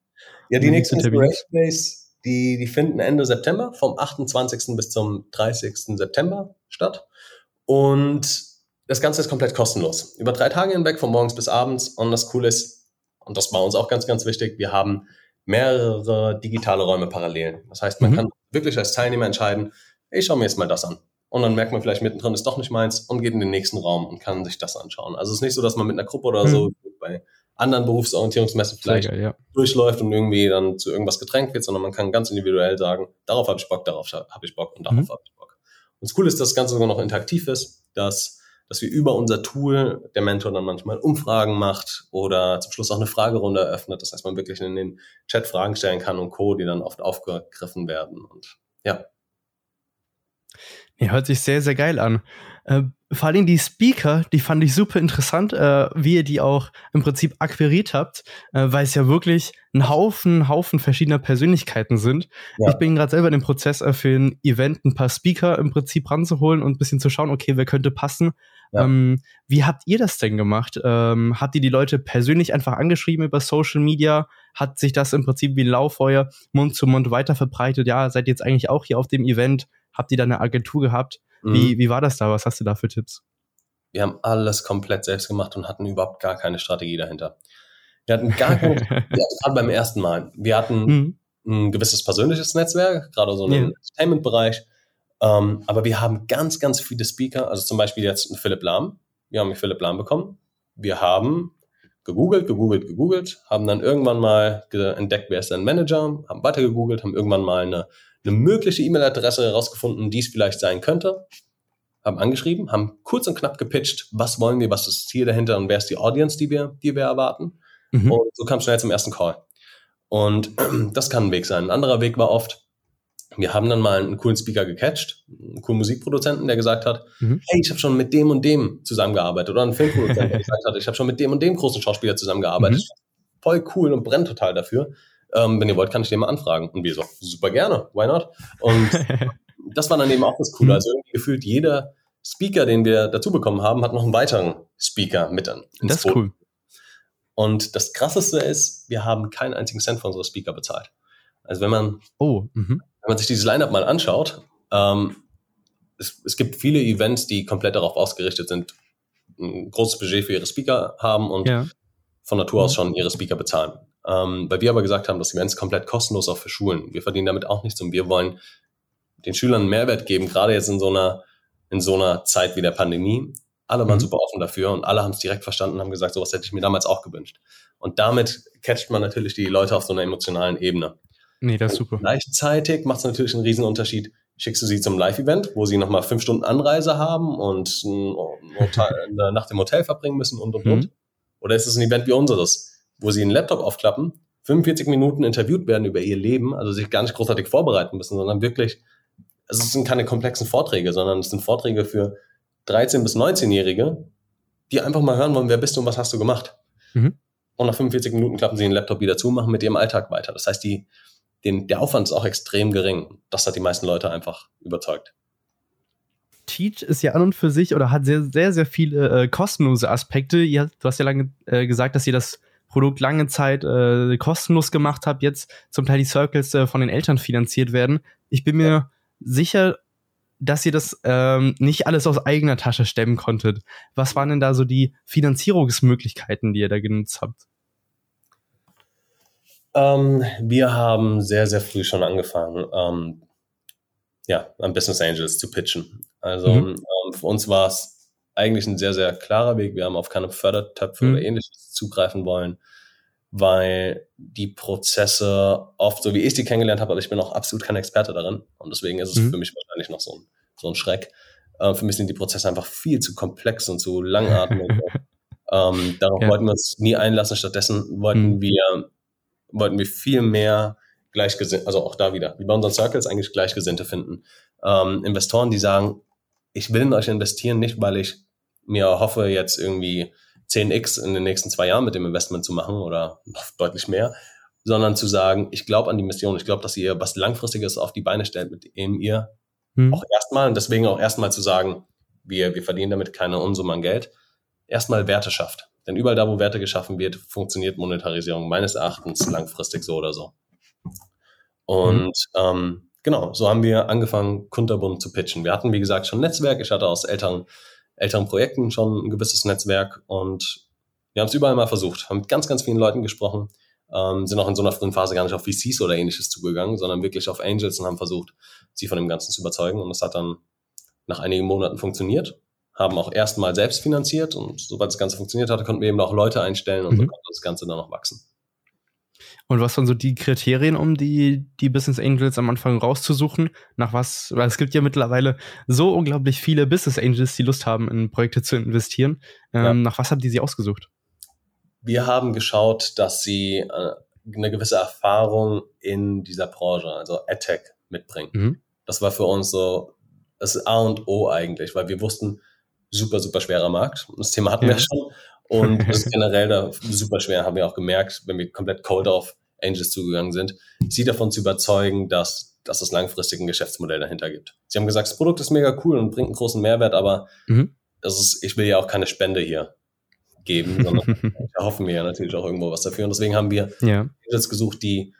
Ja, die nächsten Inspiration Days, die, die finden Ende September, vom 28. bis zum 30. September statt. Und das Ganze ist komplett kostenlos. Über drei Tage hinweg, von morgens bis abends. Und das Coole ist, und das war uns auch ganz, ganz wichtig, wir haben mehrere digitale Räume parallel. Das heißt, man mhm. kann wirklich als Teilnehmer entscheiden, ich schaue mir jetzt mal das an. Und dann merkt man vielleicht mittendrin, ist doch nicht meins und geht in den nächsten Raum und kann sich das anschauen. Also es ist nicht so, dass man mit einer Gruppe oder mhm. so bei anderen Berufsorientierungsmessen vielleicht geil, ja. durchläuft und irgendwie dann zu irgendwas gedrängt wird, sondern man kann ganz individuell sagen, darauf habe ich Bock, darauf habe ich Bock und darauf mhm. habe ich Bock. Und das Coole ist, dass das Ganze sogar noch interaktiv ist, dass, dass wir über unser Tool der Mentor dann manchmal Umfragen macht oder zum Schluss auch eine Fragerunde eröffnet. Das heißt, man wirklich in den Chat Fragen stellen kann und Co., die dann oft aufgegriffen werden. Und ja. Ja, hört sich sehr, sehr geil an. Vor allem die Speaker, die fand ich super interessant, äh, wie ihr die auch im Prinzip akquiriert habt, äh, weil es ja wirklich ein Haufen, Haufen verschiedener Persönlichkeiten sind. Ja. Ich bin gerade selber in dem Prozess, äh, für ein Event ein paar Speaker im Prinzip ranzuholen und ein bisschen zu schauen, okay, wer könnte passen. Ja. Ähm, wie habt ihr das denn gemacht? Ähm, habt ihr die Leute persönlich einfach angeschrieben über Social Media? Hat sich das im Prinzip wie ein Lauffeuer Mund zu Mund weiter verbreitet? Ja, seid ihr jetzt eigentlich auch hier auf dem Event? Habt ihr da eine Agentur gehabt? Wie, mhm. wie war das da? Was hast du da für Tipps? Wir haben alles komplett selbst gemacht und hatten überhaupt gar keine Strategie dahinter. Wir hatten gar keine, gerade [LAUGHS] beim ersten Mal. Wir hatten mhm. ein gewisses persönliches Netzwerk, gerade so im ja. Entertainment-Bereich. Ähm, aber wir haben ganz, ganz viele Speaker, also zum Beispiel jetzt Philipp Lahm. Wir haben Philipp Lahm bekommen. Wir haben gegoogelt, gegoogelt, gegoogelt, haben dann irgendwann mal entdeckt, wer ist dein Manager, haben weiter gegoogelt, haben irgendwann mal eine eine mögliche E-Mail-Adresse herausgefunden, die es vielleicht sein könnte, haben angeschrieben, haben kurz und knapp gepitcht, was wollen wir, was ist das Ziel dahinter und wer ist die Audience, die wir, die wir erwarten. Mhm. Und so kam es schnell zum ersten Call. Und [CLEARS THROAT] das kann ein Weg sein. Ein anderer Weg war oft, wir haben dann mal einen coolen Speaker gecatcht, einen coolen Musikproduzenten, der gesagt hat, mhm. hey, ich habe schon mit dem und dem zusammengearbeitet. Oder einen Filmproduzenten, der [LAUGHS] gesagt hat, ich habe schon mit dem und dem großen Schauspieler zusammengearbeitet. Mhm. Voll cool und brennt total dafür ähm, wenn ihr wollt, kann ich den mal anfragen. Und wir so, super gerne, why not? Und [LAUGHS] das war dann eben auch das Coole. Mhm. Also irgendwie gefühlt jeder Speaker, den wir dazu bekommen haben, hat noch einen weiteren Speaker mit an. Das ist Boot. cool. Und das Krasseste ist, wir haben keinen einzigen Cent für unsere Speaker bezahlt. Also wenn man, oh, mh. wenn man sich dieses Lineup mal anschaut, ähm, es, es gibt viele Events, die komplett darauf ausgerichtet sind, ein großes Budget für ihre Speaker haben und ja. von Natur aus mhm. schon ihre Speaker bezahlen. Ähm, weil wir aber gesagt haben, das Event ist komplett kostenlos auch für Schulen. Wir verdienen damit auch nichts und wir wollen den Schülern einen Mehrwert geben, gerade jetzt in so einer, in so einer Zeit wie der Pandemie. Alle waren mhm. super offen dafür und alle haben es direkt verstanden und haben gesagt, sowas hätte ich mir damals auch gewünscht. Und damit catcht man natürlich die Leute auf so einer emotionalen Ebene. Nee, das ist super. Gleichzeitig macht es natürlich einen riesen Unterschied. Schickst du sie zum Live-Event, wo sie nochmal fünf Stunden Anreise haben und eine Nacht im Hotel verbringen müssen und, und, mhm. und. Oder ist es ein Event wie unseres? Wo sie einen Laptop aufklappen, 45 Minuten interviewt werden über ihr Leben, also sich gar nicht großartig vorbereiten müssen, sondern wirklich, also es sind keine komplexen Vorträge, sondern es sind Vorträge für 13- bis 19-Jährige, die einfach mal hören wollen, wer bist du und was hast du gemacht. Mhm. Und nach 45 Minuten klappen sie den Laptop wieder zu und machen mit ihrem Alltag weiter. Das heißt, die, den, der Aufwand ist auch extrem gering. Das hat die meisten Leute einfach überzeugt. Teach ist ja an und für sich oder hat sehr, sehr, sehr viele äh, kostenlose Aspekte. Ihr, du hast ja lange äh, gesagt, dass ihr das Produkt lange Zeit äh, kostenlos gemacht habe, jetzt zum Teil die Circles äh, von den Eltern finanziert werden. Ich bin mir ja. sicher, dass ihr das ähm, nicht alles aus eigener Tasche stemmen konntet. Was waren denn da so die Finanzierungsmöglichkeiten, die ihr da genutzt habt? Ähm, wir haben sehr, sehr früh schon angefangen, ähm, ja, an Business Angels zu pitchen. Also mhm. ähm, für uns war es eigentlich ein sehr, sehr klarer Weg. Wir haben auf keine Fördertöpfe mhm. oder ähnliches zugreifen wollen, weil die Prozesse oft, so wie ich sie kennengelernt habe, aber ich bin auch absolut kein Experte darin. Und deswegen ist es mhm. für mich wahrscheinlich noch so ein, so ein Schreck. Äh, für mich sind die Prozesse einfach viel zu komplex und zu langatmig. [LAUGHS] ähm, darauf ja. wollten wir uns nie einlassen. Stattdessen wollten mhm. wir, wollten wir viel mehr Gleichgesinnte, also auch da wieder, wie bei unseren Circles eigentlich Gleichgesinnte finden. Ähm, Investoren, die sagen, ich will in euch investieren, nicht weil ich mir hoffe, jetzt irgendwie 10x in den nächsten zwei Jahren mit dem Investment zu machen oder [LAUGHS] deutlich mehr, sondern zu sagen, ich glaube an die Mission, ich glaube, dass ihr was Langfristiges auf die Beine stellt, mit dem ihr hm. auch erstmal, und deswegen auch erstmal zu sagen, wir, wir verdienen damit keine Unsumme an Geld, erstmal Werte schafft. Denn überall da, wo Werte geschaffen wird, funktioniert Monetarisierung meines Erachtens langfristig so oder so. Und hm. ähm, genau, so haben wir angefangen, Kunterbund zu pitchen. Wir hatten, wie gesagt, schon Netzwerk. Ich hatte aus älteren älteren Projekten schon ein gewisses Netzwerk und wir haben es überall mal versucht, haben mit ganz, ganz vielen Leuten gesprochen, ähm, sind auch in so einer frühen Phase gar nicht auf VCs oder ähnliches zugegangen, sondern wirklich auf Angels und haben versucht, sie von dem Ganzen zu überzeugen und das hat dann nach einigen Monaten funktioniert. haben auch erstmal selbst finanziert und sobald das Ganze funktioniert hatte, konnten wir eben auch Leute einstellen und mhm. so konnte das Ganze dann noch wachsen. Und was waren so die Kriterien, um die, die Business Angels am Anfang rauszusuchen? Nach was, weil es gibt ja mittlerweile so unglaublich viele Business Angels, die Lust haben, in Projekte zu investieren. Ähm, ja. Nach was haben die sie ausgesucht? Wir haben geschaut, dass sie äh, eine gewisse Erfahrung in dieser Branche, also AdTech, mitbringen. Mhm. Das war für uns so das A und O eigentlich, weil wir wussten, super, super schwerer Markt. Das Thema hatten ja. wir schon. Und [LAUGHS] das ist generell da super schwer, haben wir auch gemerkt, wenn wir komplett cold auf Angels zugegangen sind, sie davon zu überzeugen, dass, dass es langfristig ein Geschäftsmodell dahinter gibt. Sie haben gesagt, das Produkt ist mega cool und bringt einen großen Mehrwert, aber mhm. das ist, ich will ja auch keine Spende hier geben, sondern [LAUGHS] da hoffen wir ja natürlich auch irgendwo was dafür. Und deswegen haben wir ja. Angels gesucht, die,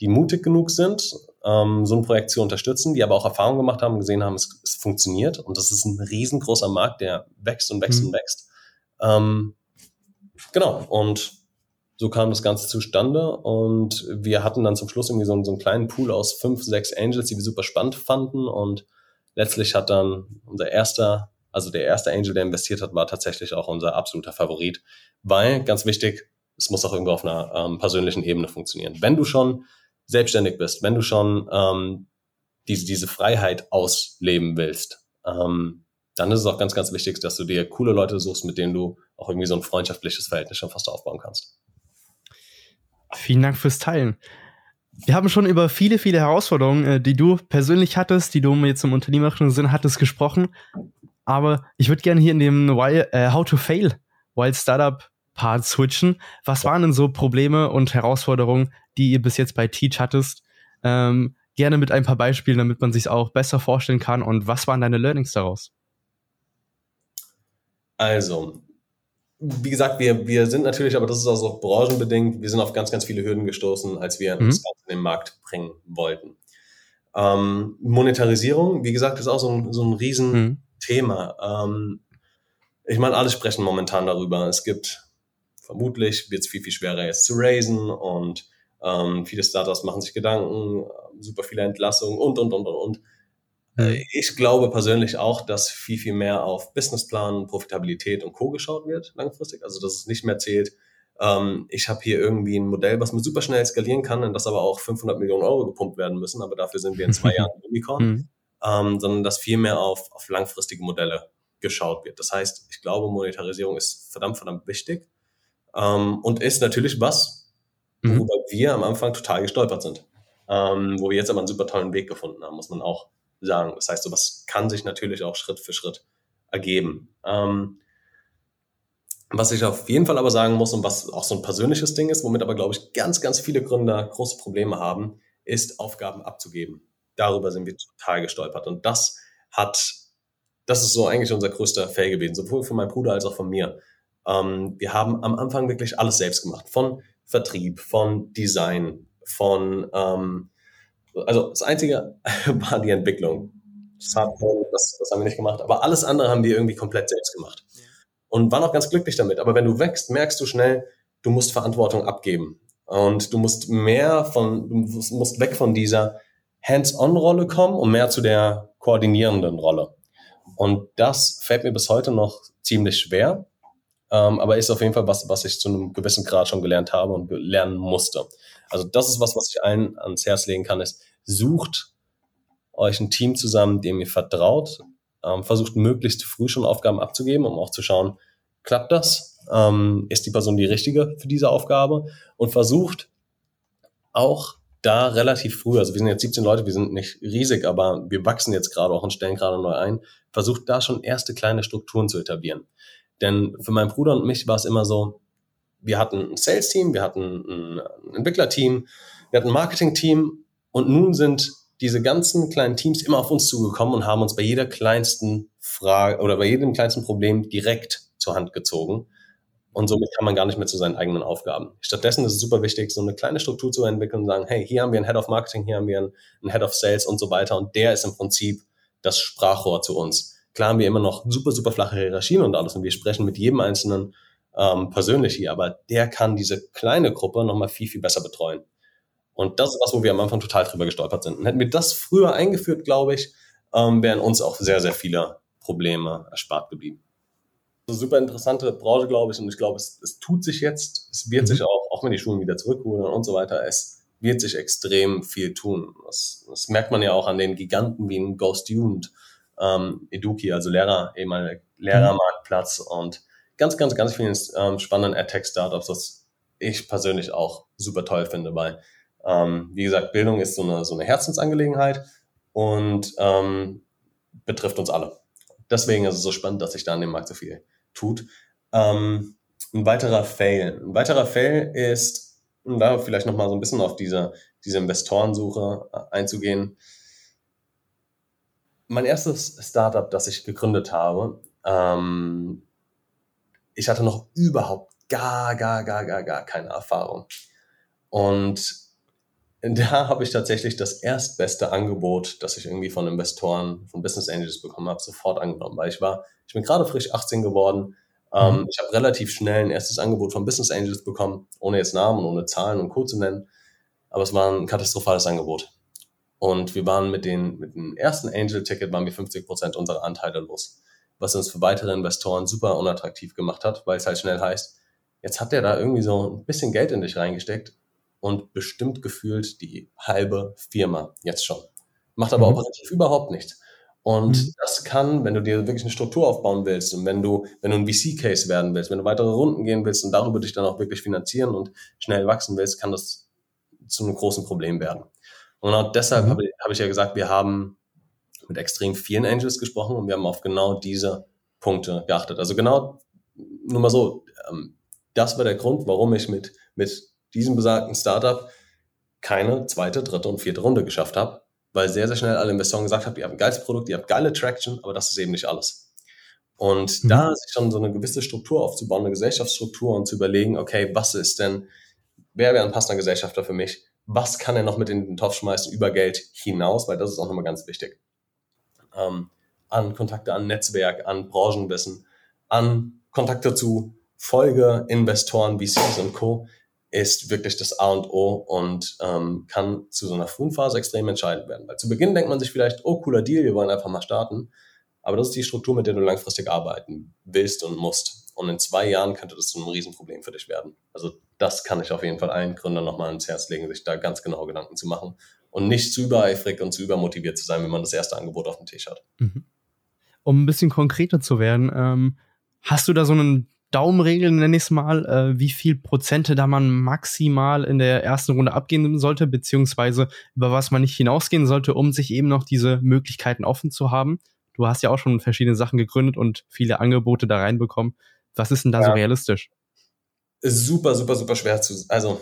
die mutig genug sind, ähm, so ein Projekt zu unterstützen, die aber auch Erfahrung gemacht haben, gesehen haben, es, es funktioniert und das ist ein riesengroßer Markt, der wächst und wächst mhm. und wächst. Ähm, genau, und so kam das Ganze zustande und wir hatten dann zum Schluss irgendwie so, so einen kleinen Pool aus fünf, sechs Angels, die wir super spannend fanden und letztlich hat dann unser erster, also der erste Angel, der investiert hat, war tatsächlich auch unser absoluter Favorit, weil, ganz wichtig, es muss auch irgendwo auf einer ähm, persönlichen Ebene funktionieren. Wenn du schon selbstständig bist, wenn du schon ähm, diese, diese Freiheit ausleben willst, ähm, dann ist es auch ganz, ganz wichtig, dass du dir coole Leute suchst, mit denen du auch irgendwie so ein freundschaftliches Verhältnis schon fast aufbauen kannst. Vielen Dank fürs Teilen. Wir haben schon über viele, viele Herausforderungen, äh, die du persönlich hattest, die du jetzt im unternehmerischen Sinn hattest, gesprochen. Aber ich würde gerne hier in dem Wild, äh, How to Fail Wild Startup Part switchen. Was waren denn so Probleme und Herausforderungen, die ihr bis jetzt bei Teach hattest? Ähm, gerne mit ein paar Beispielen, damit man sich auch besser vorstellen kann. Und was waren deine Learnings daraus? Also, wie gesagt, wir, wir sind natürlich, aber das ist auch so branchenbedingt, wir sind auf ganz, ganz viele Hürden gestoßen, als wir mhm. Ganze in den Markt bringen wollten. Ähm, Monetarisierung, wie gesagt, ist auch so ein, so ein Riesenthema. Mhm. Ähm, ich meine, alle sprechen momentan darüber. Es gibt vermutlich, wird es viel, viel schwerer jetzt zu raisen und ähm, viele Startups machen sich Gedanken, super viele Entlassungen und, und, und, und, und. Äh, ich glaube persönlich auch, dass viel, viel mehr auf Businessplan, Profitabilität und Co. geschaut wird langfristig. Also dass es nicht mehr zählt, ähm, ich habe hier irgendwie ein Modell, was mir super schnell skalieren kann, in das aber auch 500 Millionen Euro gepumpt werden müssen, aber dafür sind wir in zwei [LAUGHS] Jahren Unicorn, mhm. ähm, sondern dass viel mehr auf, auf langfristige Modelle geschaut wird. Das heißt, ich glaube, Monetarisierung ist verdammt, verdammt wichtig ähm, und ist natürlich was, mhm. worüber mhm. wir am Anfang total gestolpert sind. Ähm, wo wir jetzt aber einen super tollen Weg gefunden haben, muss man auch sagen. Das heißt, sowas kann sich natürlich auch Schritt für Schritt ergeben. Ähm, was ich auf jeden Fall aber sagen muss und was auch so ein persönliches Ding ist, womit aber, glaube ich, ganz, ganz viele Gründer große Probleme haben, ist Aufgaben abzugeben. Darüber sind wir total gestolpert. Und das hat, das ist so eigentlich unser größter Fail gewesen, sowohl von meinem Bruder als auch von mir. Ähm, wir haben am Anfang wirklich alles selbst gemacht. Von Vertrieb, von Design, von ähm, also das Einzige [LAUGHS] war die Entwicklung. Das, das, das haben wir nicht gemacht. Aber alles andere haben wir irgendwie komplett selbst gemacht. Und waren auch ganz glücklich damit. Aber wenn du wächst, merkst du schnell, du musst Verantwortung abgeben. Und du musst mehr von, du musst weg von dieser Hands-on-Rolle kommen und mehr zu der koordinierenden Rolle. Und das fällt mir bis heute noch ziemlich schwer. Ähm, aber ist auf jeden Fall was, was ich zu einem gewissen Grad schon gelernt habe und lernen musste. Also das ist was, was ich allen ans Herz legen kann, ist, sucht euch ein Team zusammen, dem ihr vertraut, ähm, versucht möglichst früh schon Aufgaben abzugeben, um auch zu schauen, klappt das? Ähm, ist die Person die richtige für diese Aufgabe? Und versucht auch da relativ früh, also wir sind jetzt 17 Leute, wir sind nicht riesig, aber wir wachsen jetzt gerade auch und stellen gerade neu ein, versucht da schon erste kleine Strukturen zu etablieren. Denn für meinen Bruder und mich war es immer so, wir hatten ein Sales-Team, wir hatten ein Entwickler-Team, wir hatten ein Marketing-Team und nun sind diese ganzen kleinen Teams immer auf uns zugekommen und haben uns bei jeder kleinsten Frage oder bei jedem kleinsten Problem direkt zur Hand gezogen. Und somit kann man gar nicht mehr zu seinen eigenen Aufgaben. Stattdessen ist es super wichtig, so eine kleine Struktur zu entwickeln und sagen, hey, hier haben wir einen Head of Marketing, hier haben wir einen, Head of Sales und so weiter. Und der ist im Prinzip das Sprachrohr zu uns. Klar haben wir immer noch super, super flache Hierarchien und alles und wir sprechen mit jedem einzelnen ähm, persönlich hier, aber der kann diese kleine Gruppe nochmal viel, viel besser betreuen. Und das ist was, wo wir am Anfang total drüber gestolpert sind. Und hätten wir das früher eingeführt, glaube ich, ähm, wären uns auch sehr, sehr viele Probleme erspart geblieben. Eine super interessante Branche, glaube ich, und ich glaube, es, es tut sich jetzt, es wird mhm. sich auch, auch wenn die Schulen wieder zurückholen und so weiter, es wird sich extrem viel tun. Das, das merkt man ja auch an den Giganten wie ein Go Student, ähm, Eduki, also Lehrer, ehemaliger Lehrermarktplatz und ganz, ganz, ganz vielen ähm, spannenden AdTech-Startups, was ich persönlich auch super toll finde, weil, ähm, wie gesagt, Bildung ist so eine, so eine Herzensangelegenheit und ähm, betrifft uns alle. Deswegen ist es so spannend, dass sich da an dem Markt so viel tut. Ähm, ein weiterer Fail. Ein weiterer Fail ist, um da vielleicht nochmal so ein bisschen auf diese, diese Investorensuche äh, einzugehen. Mein erstes Startup, das ich gegründet habe, ähm, ich hatte noch überhaupt gar, gar, gar, gar, gar keine Erfahrung. Und da [LAUGHS] habe ich tatsächlich das erstbeste Angebot, das ich irgendwie von Investoren, von Business Angels bekommen habe, sofort angenommen, weil ich war, ich bin gerade frisch 18 geworden. Ähm, mhm. ich habe relativ schnell ein erstes Angebot von Business Angels bekommen, ohne jetzt Namen, ohne Zahlen und Co. zu nennen. Aber es war ein katastrophales Angebot. Und wir waren mit den, mit dem ersten Angel-Ticket waren wir 50 Prozent unserer Anteile los was uns für weitere Investoren super unattraktiv gemacht hat, weil es halt schnell heißt, jetzt hat der da irgendwie so ein bisschen Geld in dich reingesteckt und bestimmt gefühlt die halbe Firma jetzt schon. Macht aber mhm. operativ überhaupt nichts. Und mhm. das kann, wenn du dir wirklich eine Struktur aufbauen willst und wenn du, wenn du ein VC-Case werden willst, wenn du weitere Runden gehen willst und darüber dich dann auch wirklich finanzieren und schnell wachsen willst, kann das zu einem großen Problem werden. Und auch deshalb mhm. habe ich, hab ich ja gesagt, wir haben mit extrem vielen Angels gesprochen und wir haben auf genau diese Punkte geachtet. Also genau, nur mal so, ähm, das war der Grund, warum ich mit, mit diesem besagten Startup keine zweite, dritte und vierte Runde geschafft habe, weil sehr, sehr schnell alle Investoren gesagt haben, ihr habt ein geiles Produkt, ihr habt geile Traction, aber das ist eben nicht alles. Und mhm. da sich schon so eine gewisse Struktur aufzubauen, eine Gesellschaftsstruktur und zu überlegen, okay, was ist denn, wer wäre ein passender Gesellschafter für mich? Was kann er noch mit in den Topf schmeißen über Geld hinaus? Weil das ist auch nochmal ganz wichtig ähm, an Kontakte an Netzwerk, an Branchenwissen, an Kontakte zu Folgeinvestoren, VCs und Co. ist wirklich das A und O und ähm, kann zu so einer frühen Phase extrem entscheidend werden. Weil zu Beginn denkt man sich vielleicht, oh, cooler Deal, wir wollen einfach mal starten. Aber das ist die Struktur, mit der du langfristig arbeiten willst und musst. Und in zwei Jahren könnte das zu einem Riesenproblem für dich werden. Also das kann ich auf jeden Fall allen Gründern nochmal ans Herz legen, sich da ganz genau Gedanken zu machen und nicht zu übereifrig und zu übermotiviert zu sein, wenn man das erste Angebot auf dem Tisch hat. Mhm. Um ein bisschen konkreter zu werden, ähm, hast du da so einen Daumenregel, nenne ich es mal, äh, wie viel Prozente da man maximal in der ersten Runde abgeben sollte, beziehungsweise über was man nicht hinausgehen sollte, um sich eben noch diese Möglichkeiten offen zu haben? Du hast ja auch schon verschiedene Sachen gegründet und viele Angebote da reinbekommen. Was ist denn da ja. so realistisch? Super, super, super schwer zu. Also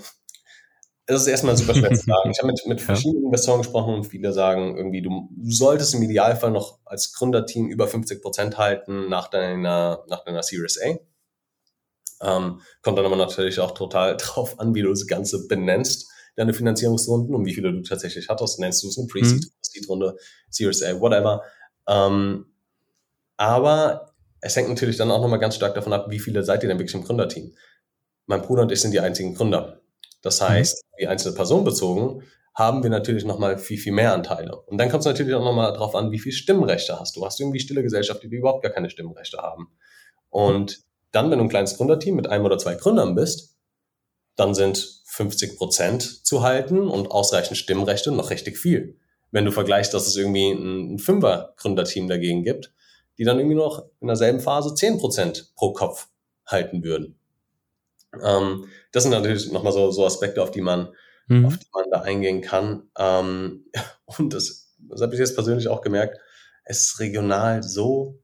es ist erstmal super schwer zu sagen. Ich habe mit, mit [LAUGHS] verschiedenen. Investoren gesprochen und viele sagen irgendwie, du solltest im Idealfall noch als Gründerteam über 50 Prozent halten nach deiner, nach deiner Series A. Ähm, kommt dann aber natürlich auch total [LAUGHS] drauf an, wie du das Ganze benennst, deine Finanzierungsrunden und wie viele du tatsächlich hattest. Nennst du es eine Pre-Seed, mhm. Seed-Runde, Series A, whatever. Ähm, aber es hängt natürlich dann auch nochmal ganz stark davon ab, wie viele seid ihr denn wirklich im Gründerteam. Mein Bruder und ich sind die einzigen Gründer. Das mhm. heißt, wie einzelne Person bezogen, haben wir natürlich nochmal viel, viel mehr Anteile. Und dann kommt es natürlich auch nochmal darauf an, wie viel Stimmrechte hast du. Hast du irgendwie stille Gesellschaften, die überhaupt gar keine Stimmrechte haben? Und dann, wenn du ein kleines Gründerteam mit einem oder zwei Gründern bist, dann sind 50 Prozent zu halten und ausreichend Stimmrechte noch richtig viel. Wenn du vergleichst, dass es irgendwie ein Fünfer-Gründerteam dagegen gibt, die dann irgendwie noch in derselben Phase 10 Prozent pro Kopf halten würden. Ähm, das sind natürlich nochmal so, so Aspekte, auf die man, mhm. auf die man da eingehen kann. Ähm, [LAUGHS] und das, das habe ich jetzt persönlich auch gemerkt, es ist regional so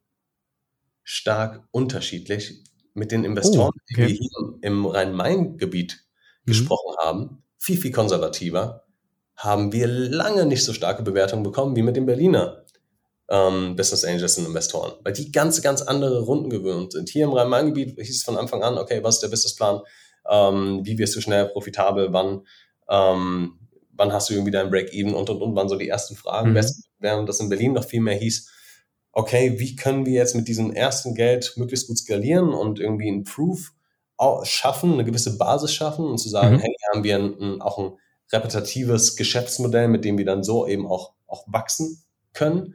stark unterschiedlich mit den Investoren, oh, okay. die wir hier im Rhein-Main-Gebiet mhm. gesprochen haben, viel, viel konservativer, haben wir lange nicht so starke Bewertungen bekommen wie mit den Berliner ähm, Business Angels und Investoren, weil die ganz, ganz andere Runden gewöhnt sind. Hier im Rhein-Main-Gebiet hieß es von Anfang an, okay, was ist der Businessplan? Ähm, wie wirst du schnell profitabel? Wann, ähm, wann hast du irgendwie dein Break-Even und, und, und, waren so die ersten Fragen. Mhm. Während das in Berlin noch viel mehr hieß, okay, wie können wir jetzt mit diesem ersten Geld möglichst gut skalieren und irgendwie ein Proof schaffen, eine gewisse Basis schaffen und zu sagen, mhm. hey, haben wir ein, ein, auch ein repetitives Geschäftsmodell, mit dem wir dann so eben auch, auch wachsen können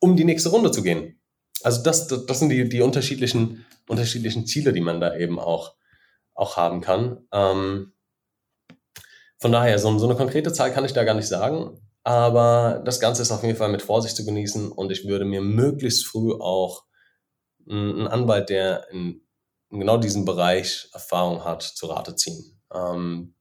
um die nächste Runde zu gehen. also das, das, sind die, die unterschiedlichen, unterschiedlichen Ziele, die man da eben auch, auch haben kann. Ähm, von daher, so, so eine konkrete Zahl kann ich da gar nicht sagen, aber das Ganze ist auf jeden Fall mit Vorsicht zu genießen und ich würde mir möglichst früh auch einen Anwalt, der in, in genau diesem Bereich Erfahrung hat, zu Rate ziehen. Ähm,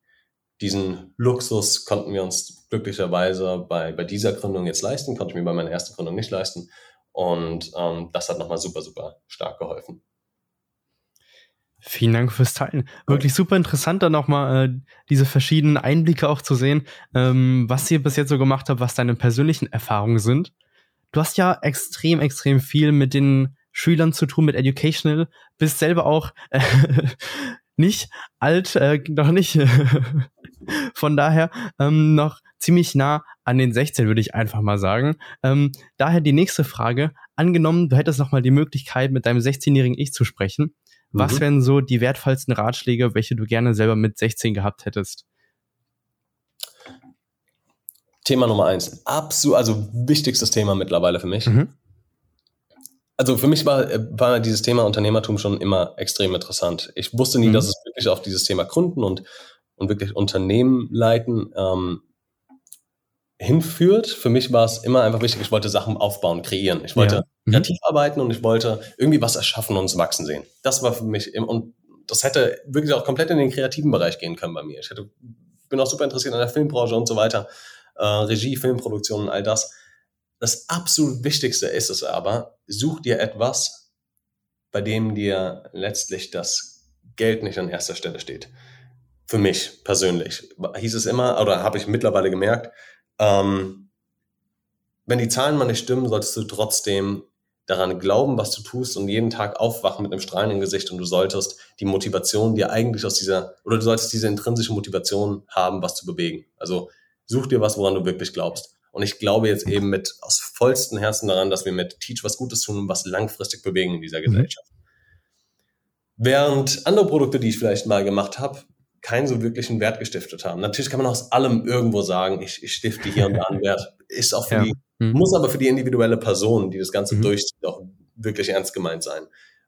diesen Luxus konnten wir uns glücklicherweise bei, bei dieser Gründung jetzt leisten, konnte ich mir bei meiner ersten Gründung nicht leisten. Und ähm, das hat nochmal super, super stark geholfen. Vielen Dank fürs Teilen. Wirklich super interessant, da nochmal äh, diese verschiedenen Einblicke auch zu sehen, ähm, was ihr bis jetzt so gemacht habt, was deine persönlichen Erfahrungen sind. Du hast ja extrem, extrem viel mit den Schülern zu tun, mit Educational, bist selber auch äh, nicht alt, äh, noch nicht. [LAUGHS] Von daher ähm, noch ziemlich nah an den 16, würde ich einfach mal sagen. Ähm, daher die nächste Frage. Angenommen, du hättest noch mal die Möglichkeit, mit deinem 16-jährigen Ich zu sprechen. Mhm. Was wären so die wertvollsten Ratschläge, welche du gerne selber mit 16 gehabt hättest? Thema Nummer eins. Absolut, also wichtigstes Thema mittlerweile für mich. Mhm. Also für mich war, war dieses Thema Unternehmertum schon immer extrem interessant. Ich wusste nie, mhm. dass es wirklich auf dieses Thema Gründen und, und wirklich Unternehmen leiten ähm, hinführt. Für mich war es immer einfach wichtig, ich wollte Sachen aufbauen, kreieren. Ich wollte ja. Mhm. kreativ arbeiten und ich wollte irgendwie was erschaffen und es wachsen sehen. Das war für mich, im, und das hätte wirklich auch komplett in den kreativen Bereich gehen können bei mir. Ich hätte, bin auch super interessiert an der Filmbranche und so weiter. Äh, Regie, Filmproduktion und all das. Das absolut Wichtigste ist es aber, such dir etwas, bei dem dir letztlich das Geld nicht an erster Stelle steht. Für mich persönlich hieß es immer, oder habe ich mittlerweile gemerkt, ähm, wenn die Zahlen mal nicht stimmen, solltest du trotzdem daran glauben, was du tust und jeden Tag aufwachen mit einem strahlenden Gesicht und du solltest die Motivation dir eigentlich aus dieser, oder du solltest diese intrinsische Motivation haben, was zu bewegen. Also such dir was, woran du wirklich glaubst. Und ich glaube jetzt eben mit aus vollstem Herzen daran, dass wir mit Teach was Gutes tun und was langfristig bewegen in dieser mhm. Gesellschaft. Mhm. Während andere Produkte, die ich vielleicht mal gemacht habe, keinen so wirklichen Wert gestiftet haben. Natürlich kann man aus allem irgendwo sagen, ich, ich stifte hier und da einen Wert. Ist auch für ja. die, mhm. muss aber für die individuelle Person, die das Ganze mhm. durchzieht, auch wirklich ernst gemeint sein.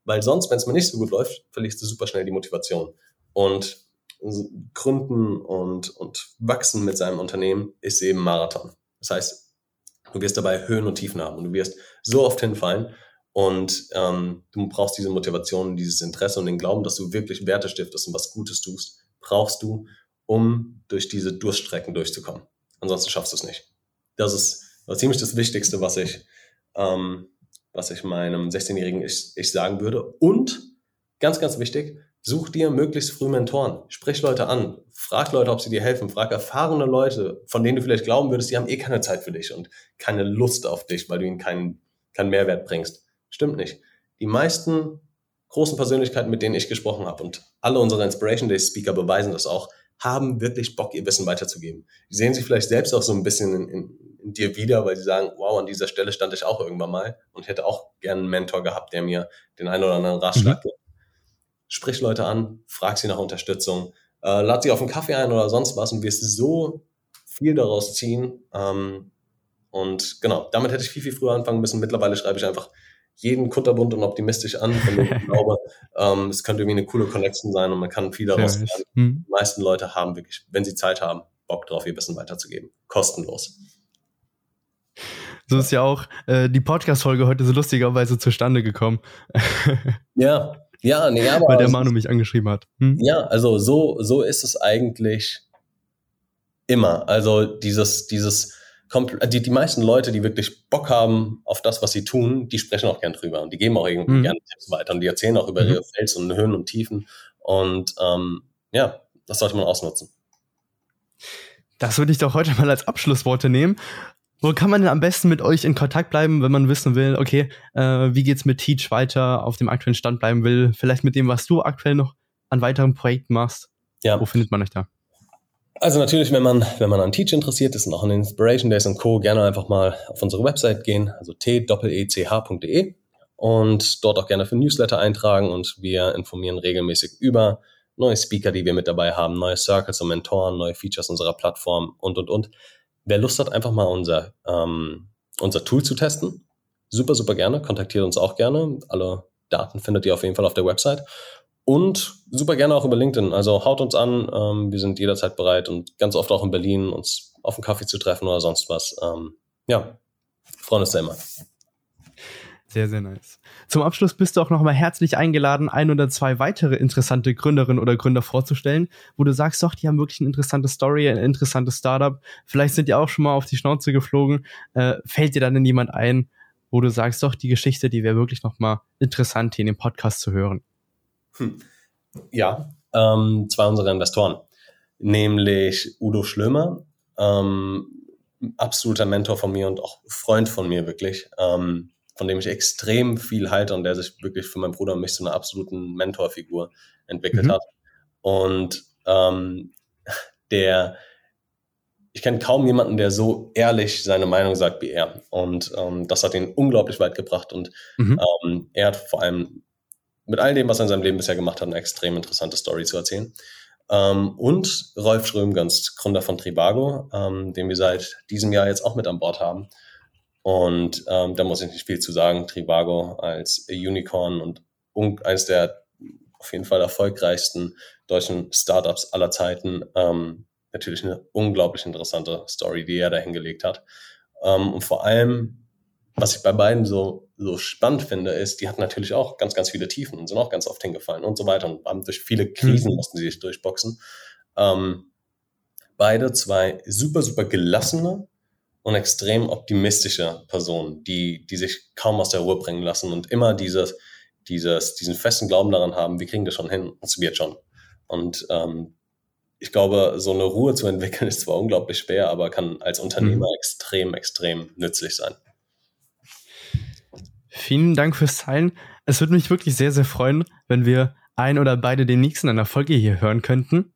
Weil sonst, wenn es mal nicht so gut läuft, verlierst du super schnell die Motivation. Und Gründen und, und Wachsen mit seinem Unternehmen ist eben Marathon. Das heißt, du wirst dabei Höhen und Tiefen haben und du wirst so oft hinfallen und ähm, du brauchst diese Motivation, dieses Interesse und den Glauben, dass du wirklich Werte stiftest und was Gutes tust brauchst du, um durch diese Durststrecken durchzukommen. Ansonsten schaffst du es nicht. Das ist ziemlich das Wichtigste, was ich, ähm, was ich meinem 16-Jährigen ich, ich sagen würde. Und ganz, ganz wichtig, such dir möglichst früh Mentoren. Sprich Leute an. Frag Leute, ob sie dir helfen. Frag erfahrene Leute, von denen du vielleicht glauben würdest, die haben eh keine Zeit für dich und keine Lust auf dich, weil du ihnen keinen, keinen Mehrwert bringst. Stimmt nicht. Die meisten großen Persönlichkeiten, mit denen ich gesprochen habe und alle unsere Inspiration Day Speaker beweisen das auch, haben wirklich Bock, ihr Wissen weiterzugeben. Die sehen sich vielleicht selbst auch so ein bisschen in, in, in dir wieder, weil sie sagen, wow, an dieser Stelle stand ich auch irgendwann mal und hätte auch gerne einen Mentor gehabt, der mir den einen oder anderen Ratschlag mhm. gibt. Sprich Leute an, frag sie nach Unterstützung, äh, lad sie auf einen Kaffee ein oder sonst was und wirst so viel daraus ziehen. Ähm, und genau, damit hätte ich viel, viel früher anfangen müssen. Mittlerweile schreibe ich einfach jeden kunterbunt und optimistisch an, dem ich [LAUGHS] glaube, ähm, es könnte irgendwie eine coole Connection sein und man kann viel daraus lernen. Hm. Die meisten Leute haben wirklich, wenn sie Zeit haben, Bock drauf, ihr Wissen weiterzugeben. Kostenlos. So ist ja auch äh, die Podcast-Folge heute so lustigerweise zustande gekommen. ja, [LAUGHS] ja, nee, aber. Weil der Manu mich angeschrieben hat. Hm? Ja, also so, so ist es eigentlich immer. Also dieses, dieses, die, die meisten Leute, die wirklich Bock haben auf das, was sie tun, die sprechen auch gern drüber und die geben auch irgendwie mhm. gerne Tipps weiter und die erzählen auch über mhm. ihre Fels und Höhen und Tiefen und ähm, ja, das sollte man ausnutzen. Das würde ich doch heute mal als Abschlussworte nehmen. Wo kann man denn am besten mit euch in Kontakt bleiben, wenn man wissen will, okay, äh, wie geht's mit Teach weiter, auf dem aktuellen Stand bleiben will, vielleicht mit dem, was du aktuell noch an weiteren Projekten machst? Ja. Wo findet man euch da? Also natürlich, wenn man, wenn man an Teach interessiert ist und auch an Inspiration Days und Co., gerne einfach mal auf unsere Website gehen, also t-ech.de und dort auch gerne für Newsletter eintragen und wir informieren regelmäßig über neue Speaker, die wir mit dabei haben, neue Circles und Mentoren, neue Features unserer Plattform und, und, und. Wer Lust hat, einfach mal unser, ähm, unser Tool zu testen, super, super gerne. Kontaktiert uns auch gerne. Alle Daten findet ihr auf jeden Fall auf der Website. Und super gerne auch über LinkedIn. Also haut uns an. Ähm, wir sind jederzeit bereit und ganz oft auch in Berlin uns auf einen Kaffee zu treffen oder sonst was. Ähm, ja, freuen uns da immer. Sehr, sehr nice. Zum Abschluss bist du auch nochmal herzlich eingeladen, ein oder zwei weitere interessante Gründerinnen oder Gründer vorzustellen, wo du sagst, doch, die haben wirklich eine interessante Story, ein interessantes Startup. Vielleicht sind die auch schon mal auf die Schnauze geflogen. Äh, fällt dir dann denn jemand ein, wo du sagst, doch, die Geschichte, die wäre wirklich nochmal interessant, hier in dem Podcast zu hören? Hm. Ja, ähm, zwei unserer Investoren, nämlich Udo Schlömer, ähm, absoluter Mentor von mir und auch Freund von mir wirklich. Ähm, von dem ich extrem viel halte und der sich wirklich für meinen Bruder und mich zu einer absoluten Mentorfigur entwickelt mhm. hat. Und ähm, der, ich kenne kaum jemanden, der so ehrlich seine Meinung sagt wie er. Und ähm, das hat ihn unglaublich weit gebracht. Und mhm. ähm, er hat vor allem mit all dem, was er in seinem Leben bisher gemacht hat, eine extrem interessante Story zu erzählen. Ähm, und Rolf Schrömgens, Gründer von Trivago, ähm, den wir seit diesem Jahr jetzt auch mit an Bord haben. Und ähm, da muss ich nicht viel zu sagen. Trivago als Unicorn und, eines der auf jeden Fall erfolgreichsten deutschen Startups aller Zeiten. Ähm, natürlich eine unglaublich interessante Story, die er da hingelegt hat. Ähm, und vor allem, was ich bei beiden so, so spannend finde, ist, die hatten natürlich auch ganz, ganz viele Tiefen und sind auch ganz oft hingefallen und so weiter und haben durch viele Krisen mhm. mussten sie sich durchboxen. Ähm, beide zwei super, super gelassene, und extrem optimistische Personen, die, die sich kaum aus der Ruhe bringen lassen und immer dieses, dieses, diesen festen Glauben daran haben, wir kriegen das schon hin, es wird schon. Und ähm, ich glaube, so eine Ruhe zu entwickeln [LAUGHS] ist zwar unglaublich schwer, aber kann als Unternehmer mhm. extrem, extrem nützlich sein. Vielen Dank fürs Teilen. Es würde mich wirklich sehr, sehr freuen, wenn wir ein oder beide demnächst in einer Folge hier hören könnten.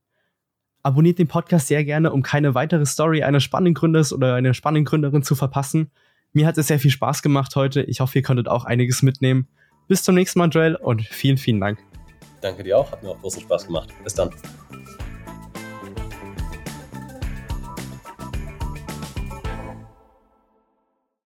Abonniert den Podcast sehr gerne, um keine weitere Story eines spannenden Gründers oder einer spannenden Gründerin zu verpassen. Mir hat es sehr viel Spaß gemacht heute. Ich hoffe, ihr konntet auch einiges mitnehmen. Bis zum nächsten Mal, Joel, und vielen, vielen Dank. Danke dir auch. Hat mir auch großen Spaß gemacht. Bis dann.